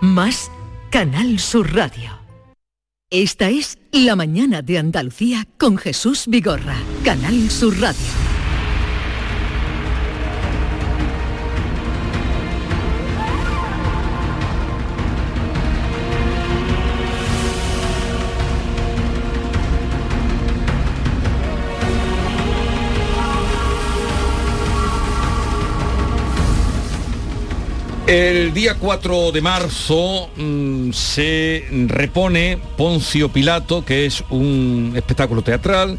más Canal Sur Radio. Esta es La mañana de Andalucía con Jesús Vigorra, Canal Sur Radio. El día 4 de marzo mm, se repone Poncio Pilato, que es un espectáculo teatral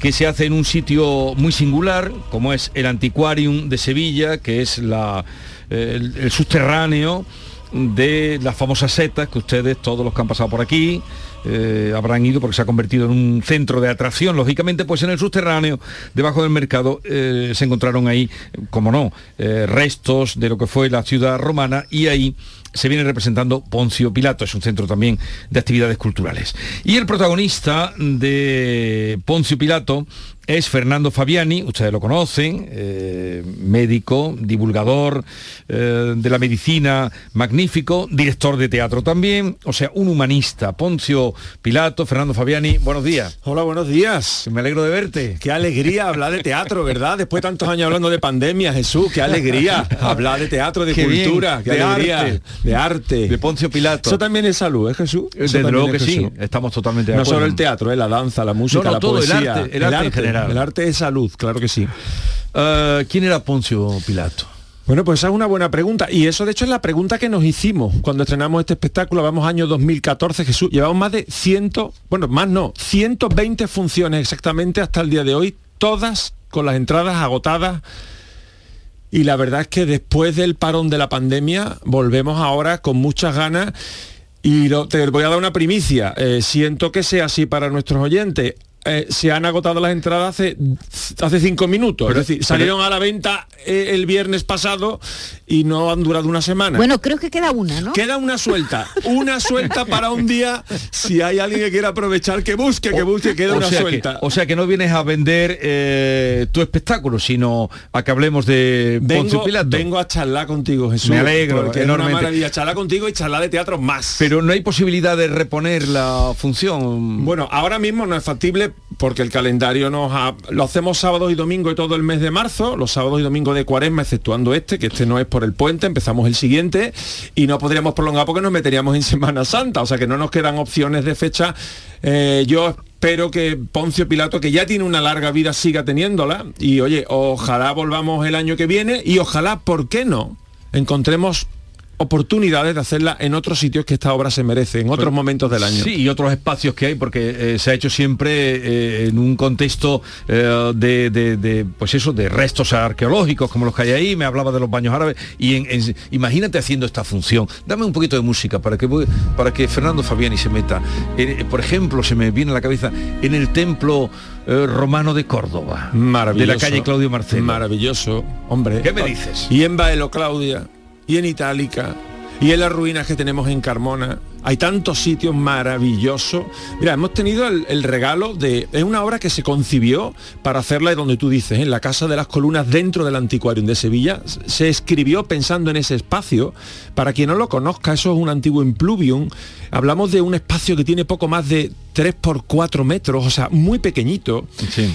que se hace en un sitio muy singular, como es el Antiquarium de Sevilla, que es la, eh, el, el subterráneo de las famosas setas que ustedes, todos los que han pasado por aquí, eh, habrán ido porque se ha convertido en un centro de atracción. Lógicamente, pues en el subterráneo, debajo del mercado, eh, se encontraron ahí, como no, eh, restos de lo que fue la ciudad romana y ahí se viene representando Poncio Pilato, es un centro también de actividades culturales. Y el protagonista de Poncio Pilato es Fernando Fabiani, ustedes lo conocen, eh, médico, divulgador eh, de la medicina magnífico, director de teatro también, o sea, un humanista. Poncio Pilato, Fernando Fabiani, buenos días. Hola, buenos días. Me alegro de verte. Qué alegría hablar de teatro, ¿verdad? Después de tantos años hablando de pandemia, Jesús, qué alegría hablar de teatro, de Qué bien, cultura, qué de alegría, arte. de arte. De Poncio Pilato. Eso también es salud, ¿eh, Jesús? Eso Desde luego que sí, estamos totalmente de No acuerdo. solo el teatro, ¿eh? la danza, la música, No, no, la todo, el poesía. arte, el arte en general. El arte es salud, claro que sí. Eh, ¿Quién era Poncio Pilato? Bueno, pues esa es una buena pregunta. Y eso, de hecho, es la pregunta que nos hicimos cuando estrenamos este espectáculo. Vamos año 2014, Jesús. Llevamos más de 100, bueno, más no, 120 funciones exactamente hasta el día de hoy, todas con las entradas agotadas. Y la verdad es que después del parón de la pandemia, volvemos ahora con muchas ganas. Y lo- te voy a dar una primicia. Eh, siento que sea así para nuestros oyentes. Eh, se han agotado las entradas hace, hace cinco minutos. Pero- es decir, pero- salieron a la venta eh, el viernes pasado y no han durado una semana. Bueno, creo que queda una, ¿no? Queda una suelta, una suelta (laughs) para un día. Si hay alguien que quiera aprovechar, que busque, que busque, queda o una suelta. Que, o sea que no vienes a vender eh, tu espectáculo, sino a que hablemos de Vengo, Pilato. vengo a charlar contigo, Jesús. Me alegro porque es una enormemente. maravilla charlar contigo y charlar de teatro más. Pero no hay posibilidad de reponer la función. Bueno, ahora mismo no es factible porque el calendario nos ha- lo hacemos sábados y domingos y todo el mes de marzo, los sábados y domingos de cuaresma, exceptuando este, que este no es por el puente, empezamos el siguiente y no podríamos prolongar porque nos meteríamos en (laughs) Semana Santa, o sea que no nos quedan opciones de fecha. Eh, yo espero que Poncio Pilato, que ya tiene una larga vida, siga teniéndola y oye, ojalá volvamos el año que viene y ojalá, ¿por qué no? Encontremos oportunidades de hacerla en otros sitios que esta obra se merece, en otros momentos del año. Sí, y otros espacios que hay, porque eh, se ha hecho siempre eh, en un contexto eh, de, de- de, pues eso, de restos arqueológicos como los que hay ahí, me hablaba de los baños árabes, y en- en- imagínate haciendo esta función. Dame un poquito de música para que, para que Fernando Fabiani se meta. Por ejemplo, se me viene a la cabeza en el templo romano de Córdoba, Maravilloso. de la calle Claudio Marcelo. Maravilloso, hombre. ¿Qué me dices? Y en Baelo, Claudia, y en Itálica, y en las ruinas que tenemos en Carmona. Hay tantos sitios maravillosos. Mira, hemos tenido el, el regalo de... Es una obra que se concibió para hacerla donde tú dices, en la Casa de las Columnas, dentro del Anticuarium de Sevilla. Se escribió pensando en ese espacio. Para quien no lo conozca, eso es un antiguo impluvium. Hablamos de un espacio que tiene poco más de 3 por 4 metros, o sea, muy pequeñito.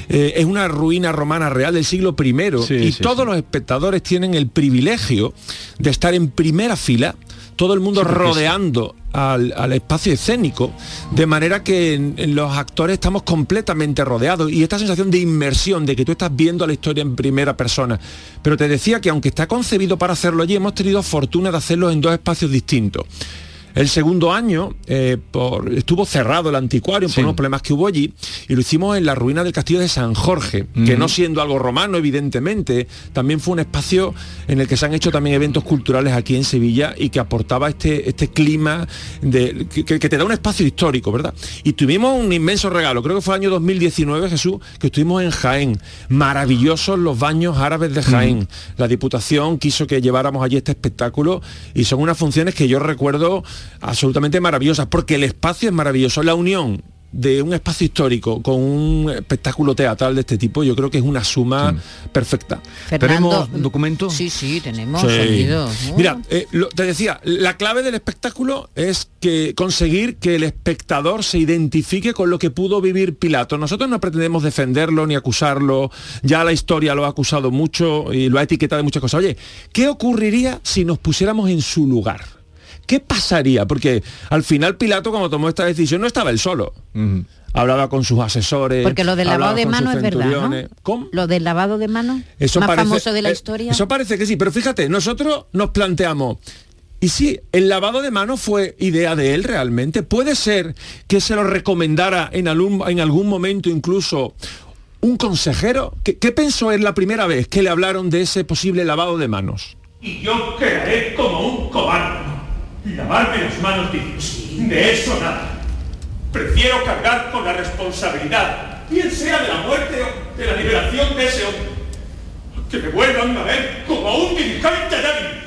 Eh, es una ruina romana real del siglo I Sí, y sí, todos los espectadores tienen el privilegio de estar en primera fila, todo el mundo rodeando al, al espacio escénico, de manera que los actores estamos completamente rodeados y esta sensación de inmersión, de que tú estás viendo la historia en primera persona. Pero te decía que aunque está concebido para hacerlo allí, hemos tenido fortuna de hacerlo en dos espacios distintos. El segundo año eh, por- estuvo cerrado el anticuario por unos problemas que hubo allí y lo hicimos en la ruina del castillo de San Jorge, que no siendo algo romano, evidentemente, también fue un espacio en el que se han hecho también eventos culturales aquí en Sevilla y que aportaba este, este clima de, que, que te da un espacio histórico, ¿verdad? Y tuvimos un inmenso regalo, creo que fue el año 2019, Jesús, que estuvimos en Jaén. Maravillosos los baños árabes de Jaén. La Diputación quiso que lleváramos allí este espectáculo y son unas funciones que yo recuerdo absolutamente maravillosas, porque el espacio es maravilloso, la unión de un espacio histórico con un espectáculo teatral de este tipo, yo creo que es una suma perfecta. Fernando, ¿Tenemos documento? Sí, sí, tenemos Sí. sonido. Uh. Mira, eh, lo- te decía, la clave del espectáculo es que conseguir que el espectador se identifique con lo que pudo vivir Pilato. Nosotros no pretendemos defenderlo ni acusarlo, ya la historia lo ha acusado mucho y lo ha etiquetado de muchas cosas. Oye, ¿qué ocurriría si nos pusiéramos en su lugar? ¿Qué pasaría? Porque al final Pilato cuando tomó esta decisión no estaba él solo. Hablaba con sus asesores. Porque lo del lavado de con sus mano es verdad, ¿no? ¿Cómo? Lo del lavado de mano, Eso más parece- famoso de la eh, historia. Eso parece que sí, pero fíjate, nosotros nos planteamos, ¿y si el lavado de manos fue idea de él realmente? ¿Puede ser que se lo recomendara en algún, en algún momento incluso un consejero? ¿Qué, qué pensó él la primera vez que le hablaron de ese posible lavado de manos? Y yo quedaré como un cobarde. Y lavarme las manos dice, de eso nada. Prefiero cargar con la responsabilidad, bien sea de la muerte o de la liberación de ese hombre. Que me vuelvan a ver como a un dirigente débil.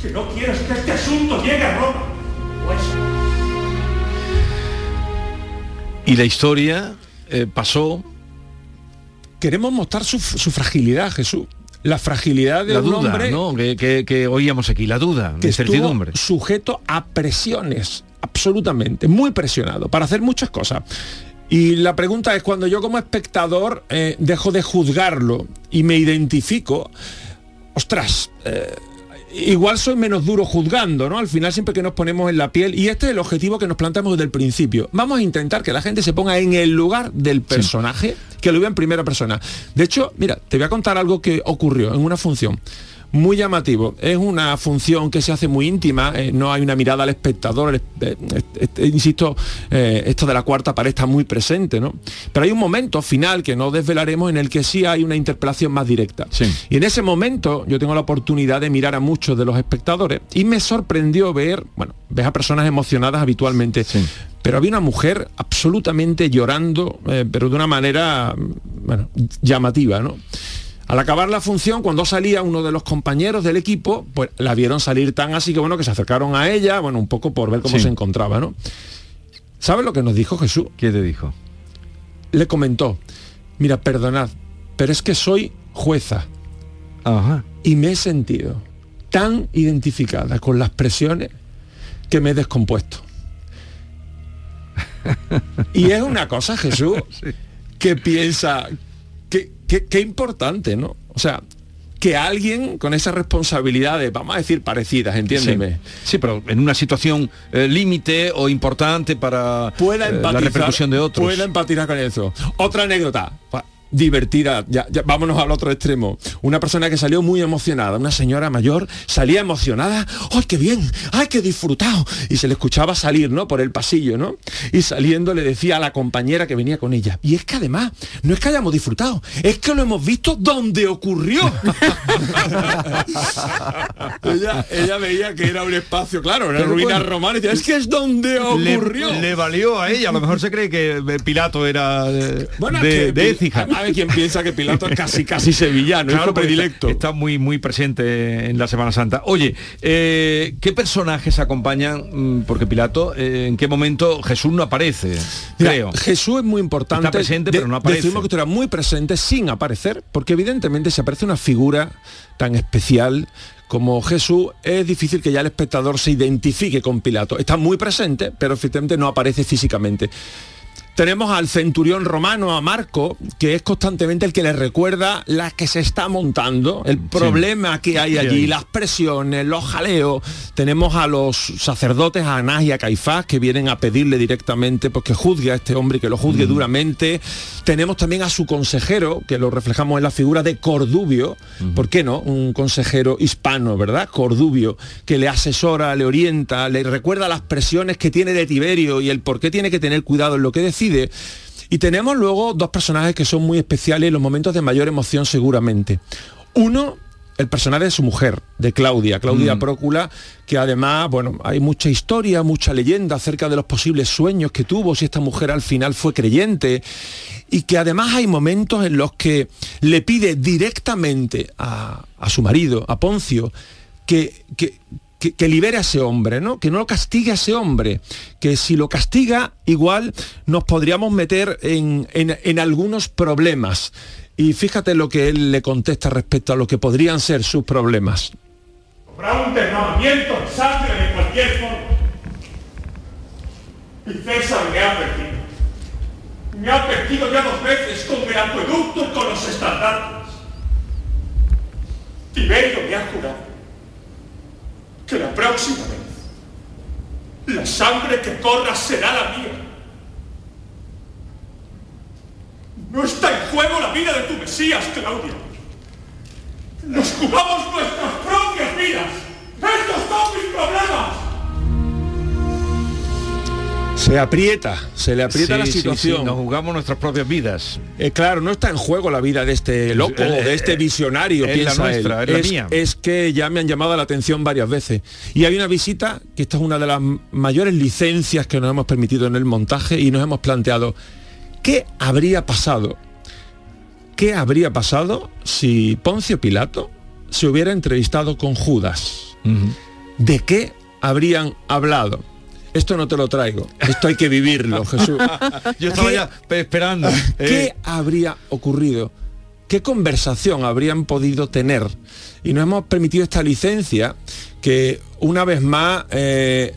Que no quieras que este asunto llegue a Roma. Pues Y la historia eh, pasó. Queremos mostrar su, su fragilidad, Jesús. La fragilidad de La un duda, hombre ¿no? Que, que- que oíamos aquí, la duda, la que incertidumbre. sujeto a presiones, absolutamente, muy presionado, para hacer muchas cosas. Y la pregunta es, cuando yo como espectador eh, dejo de juzgarlo y me identifico, ostras, eh, igual soy menos duro juzgando, ¿no? Al final siempre que nos ponemos en la piel, y este es el objetivo que nos planteamos desde el principio. Vamos a intentar que la gente se ponga en el lugar del personaje, que lo vea en primera persona. De hecho, mira, te voy a contar algo que ocurrió en una función. Muy llamativo. Es una función que se hace muy íntima, eh, no hay una mirada al espectador, el- eh, eh, eh, insisto, eh, esto de la cuarta pared está muy presente, ¿no? Pero hay un momento final que no desvelaremos en el que sí hay una interpelación más directa. Y en ese momento yo tengo la oportunidad de mirar a muchos de los espectadores y me sorprendió ver, bueno, ves a personas emocionadas habitualmente, pero había una mujer absolutamente llorando, eh, pero de una manera, mm, bueno, llamativa, ¿no? Al acabar la función, cuando salía uno de los compañeros del equipo, pues la vieron salir tan así que bueno, que se acercaron a ella, bueno, un poco por ver cómo Sí. se encontraba, ¿no? ¿Sabes lo que nos dijo Jesús? ¿Qué te dijo? Le comentó, mira, perdonad, pero es que soy jueza. Y me he sentido tan identificada con las presiones que me he descompuesto. (laughs) y es una cosa, Jesús, que piensa, que importante, ¿no? O sea, que alguien con esas responsabilidades, vamos a decir parecidas, entiéndeme, Sí, sí, pero en una situación eh, límite o importante para pueda eh, la repercusión de otros. Pueda empatizar con eso. Otra anécdota. Divertida, ya, ya, vámonos al otro extremo. Una persona que salió muy emocionada, una señora mayor, salía emocionada, ¡ay, qué bien! ¡ay, qué disfrutado! Y se le escuchaba salir, ¿no? Por el pasillo, ¿no? Y saliendo le decía a la compañera que venía con ella, y es que además, no es que hayamos disfrutado, es que lo hemos visto donde ocurrió. (laughs) ella, ella veía que era un espacio, claro, una Pero ruina bueno, romana, y decía, es que es donde Le- ocurrió. Le, valió a ella, a lo mejor se cree que eh, Pilato era eh, Bueno, de, que de Pil- Écija. Ver quién piensa que Pilato es casi casi sevillano, porque predilecto. Está, está muy muy presente en la Semana Santa. Oye, eh, ¿qué personajes acompañan? Mm, Porque Pilato, eh, ¿en qué momento Jesús no aparece? Mira, creo. Jesús es muy importante. Está presente, de- pero no aparece. Decimos que esto era muy presente sin aparecer, porque evidentemente si aparece una figura tan especial como Jesús, es difícil que ya el espectador se identifique con Pilato. Está muy presente, pero efectivamente no aparece físicamente. Tenemos al centurión romano, a Marco, que es constantemente el que le recuerda la que se está montando, el problema que hay allí, las presiones, los jaleos. Tenemos a los sacerdotes, a Anás y a Caifás, que vienen a pedirle directamente pues, que juzgue a este hombre y que lo juzgue Mm. duramente. Tenemos también a su consejero, que lo reflejamos en la figura de Cordubio. ¿Por qué no? Un consejero hispano, ¿verdad? Cordubio, que le asesora, le orienta, le recuerda las presiones que tiene de Tiberio y el por qué tiene que tener cuidado en lo que decide. Y tenemos luego dos personajes que son muy especiales en los momentos de mayor emoción seguramente. Uno, el personaje de su mujer, de Claudia, Claudia Mm. Prócula, que además, bueno, hay mucha historia, mucha leyenda acerca de los posibles sueños que tuvo, si esta mujer al final fue creyente, y que además hay momentos en los que le pide directamente a, a su marido, a Poncio, que, que, que, que libere a ese hombre, ¿no? Que no lo castigue a ese hombre. Que si lo castiga, igual nos podríamos meter en, en- en algunos problemas. Y fíjate lo que él le contesta respecto a lo que podrían ser sus problemas. Habrá un derramamiento de sangre de cualquier forma. Y César me ha advertido. Me ha advertido ya dos veces con el acueducto y con los estandartes. Tiberio me ha jurado que la próxima vez la sangre que corra será la mía. No está en juego la vida de tu Mesías, Claudia. Nos jugamos nuestras propias vidas. Estos son mis problemas. Se aprieta, se le aprieta Sí, la sí, sí, situación. nos jugamos nuestras propias vidas. Eh, claro, no está en juego la vida de este loco, Eh, de este eh, visionario, es la nuestra, él. es la mía. es que ya me han llamado la atención varias veces. Y hay una visita, que esta es una de las mayores licencias que nos hemos permitido en el montaje y nos hemos planteado, ¿qué habría pasado? ¿Qué habría pasado si Poncio Pilato se hubiera entrevistado con Judas? ¿De qué habrían hablado? Esto no te lo traigo, esto hay que vivirlo, Jesús. (laughs) Yo estaba ¿Qué- ya esperando. ¿Qué Eh, habría ocurrido? ¿Qué conversación habrían podido tener? Y nos hemos permitido esta licencia que una vez más eh,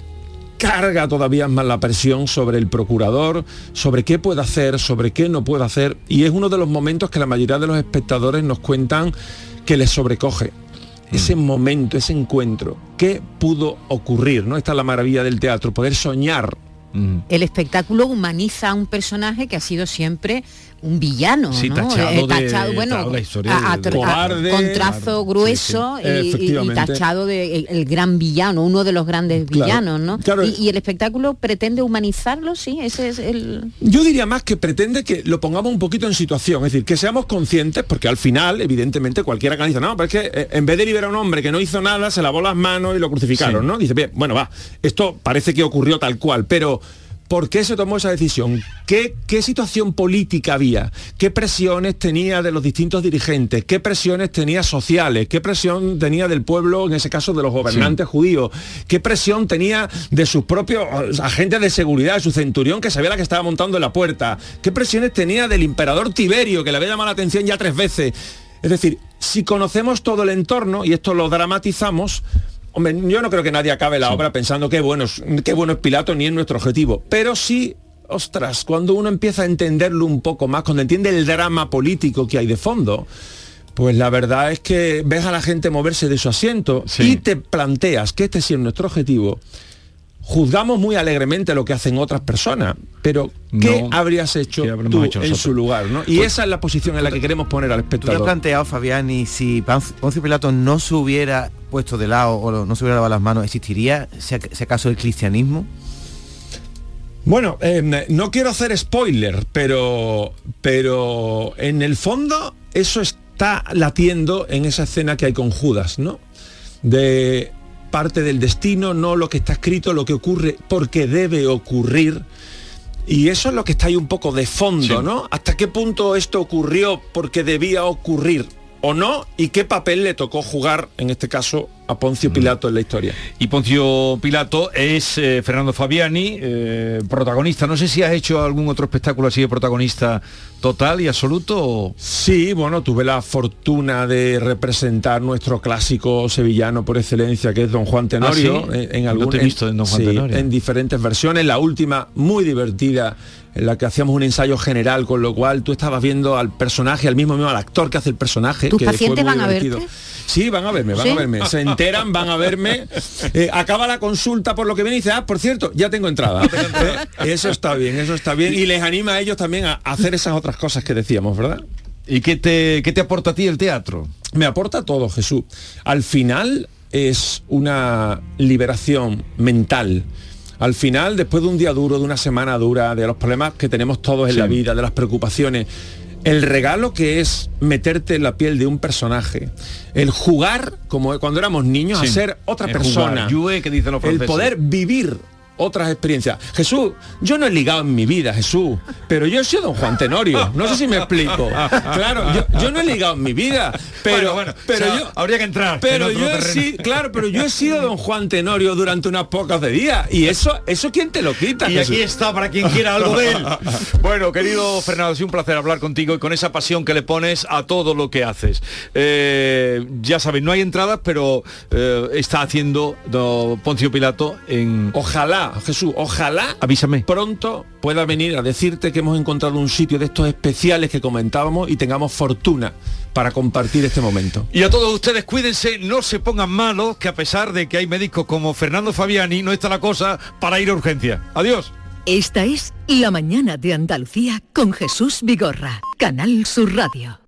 carga todavía más la presión sobre el procurador, sobre qué puede hacer, sobre qué no puede hacer. Y es uno de los momentos que la mayoría de los espectadores nos cuentan que les sobrecoge. Ese momento, ese encuentro, ¿qué pudo ocurrir? ¿no? Esta es la maravilla del teatro, poder soñar El espectáculo humaniza a un personaje que ha sido siempre un villano, Sí, ¿no? tachado Eh, de- tachado, bueno, la historia a- de- a- cobarde. con trazo grueso Sí, sí. y- tachado de el, el gran villano, uno de los grandes Claro, villanos, ¿no? claro. Y, y el espectáculo pretende humanizarlo, sí, ese es el... Yo diría más que pretende que lo pongamos un poquito en situación, es decir, que seamos conscientes, porque al final, evidentemente, cualquiera que dice, no, pero es que eh, en vez de liberar a un hombre que no hizo nada, se lavó las manos y lo crucificaron. ¿no? Dice, bien, bueno, va, esto parece que ocurrió tal cual, pero ¿por qué se tomó esa decisión? ¿Qué, qué situación política había? ¿Qué presiones tenía de los distintos dirigentes? ¿Qué presiones tenía sociales? ¿Qué presión tenía del pueblo, en ese caso de los gobernantes judíos? ¿Qué presión tenía de sus propios eh, agentes de seguridad, de su centurión que sabía la que estaba montando en la puerta? ¿Qué presiones tenía del emperador Tiberio, que le había llamado la atención ya tres veces? Es decir, si conocemos todo el entorno y esto lo dramatizamos, hombre, yo no creo que nadie acabe la obra pensando qué bueno, es, qué bueno es Pilato ni es nuestro objetivo, pero sí, ostras, cuando uno empieza a entenderlo un poco más, cuando entiende el drama político que hay de fondo, pues la verdad es que ves a la gente moverse de su asiento y te planteas que este sí es nuestro objetivo. Juzgamos muy alegremente lo que hacen otras personas, pero ¿qué No, habrías hecho habremos tú hecho en su lugar? ¿no? Y Pues- esa es la posición en la que queremos poner al ¿Tú te has espectador. planteado, Fabián, y si Poncio Pilato no se hubiera puesto de lado o no se hubiera lavado las manos, ¿existiría, si ac- si acaso, el cristianismo? Bueno, eh, no quiero hacer spoiler, pero, pero en el fondo eso está latiendo en esa escena que hay con Judas, ¿no? De parte del destino, no lo que está escrito, lo que ocurre porque debe ocurrir. Y eso es lo que está ahí un poco de fondo, Sí. ¿no? ¿Hasta qué punto esto ocurrió porque debía ocurrir o no? ¿Y qué papel le tocó jugar, en este caso, a Poncio Pilato en la historia? Y Poncio Pilato es eh, Fernando Fabiani, eh, protagonista. No sé si has hecho algún otro espectáculo así de protagonista total y absoluto. o- Sí, bueno, tuve la fortuna de representar nuestro clásico sevillano por excelencia, que es Don Juan Tenorio, ¿Ah, sí? en, en No algún- te he visto en Don Juan sí, Tenorio. en diferentes versiones. La última, muy divertida, en la que hacíamos un ensayo general, con lo cual tú estabas viendo al personaje, al mismo, mismo al actor que hace el personaje. ¿Tus que fue pacientes muy van a divertido. verte? Sí, van a verme, van ¿Sí? a verme. Se enteran, van a verme. (laughs) Eh, acaba la consulta por lo que viene y dice, ah, por cierto, ya tengo entrada. Eh, eso está bien, eso está bien. Y les anima a ellos también a hacer esas otras cosas que decíamos, ¿verdad? ¿Y qué te, qué te aporta a ti el teatro? Me aporta todo, Jesús. Al final es una liberación mental. Al final, después de un día duro, de una semana dura, de los problemas que tenemos todos en Sí. la vida, de las preocupaciones, el regalo que es meterte en la piel de un personaje, el jugar como cuando éramos niños Sí. a ser otra El persona, jugar, jouer, que dicen los el poder vivir otras experiencias. Jesús, yo no he ligado en mi vida, Jesús, pero yo he sido don Juan Tenorio. No sé si me explico. Claro, yo, yo no he ligado en mi vida, pero, Bueno, bueno, pero o sea, yo habría que entrar Pero en yo he sido, claro, pero yo he sido don Juan Tenorio durante unas pocas de días. Y eso, eso quién te lo quita, Y Jesús? aquí está para quien quiera algo de él. (laughs) Bueno, querido Fernando, ha sido un placer hablar contigo y con esa pasión que le pones a todo lo que haces. Eh, ya sabes, no hay entradas, pero eh, está haciendo do Poncio Pilato en... Ojalá, Jesús, ojalá Avísame. pronto pueda venir a decirte que hemos encontrado un sitio de estos especiales que comentábamos y tengamos fortuna para compartir este momento. Y a todos ustedes, cuídense, no se pongan malos, que a pesar de que hay médicos como Fernando Fabiani, no está la cosa para ir a urgencia. Adiós. Esta es La mañana de Andalucía con Jesús Vigorra, Canal Sur Radio.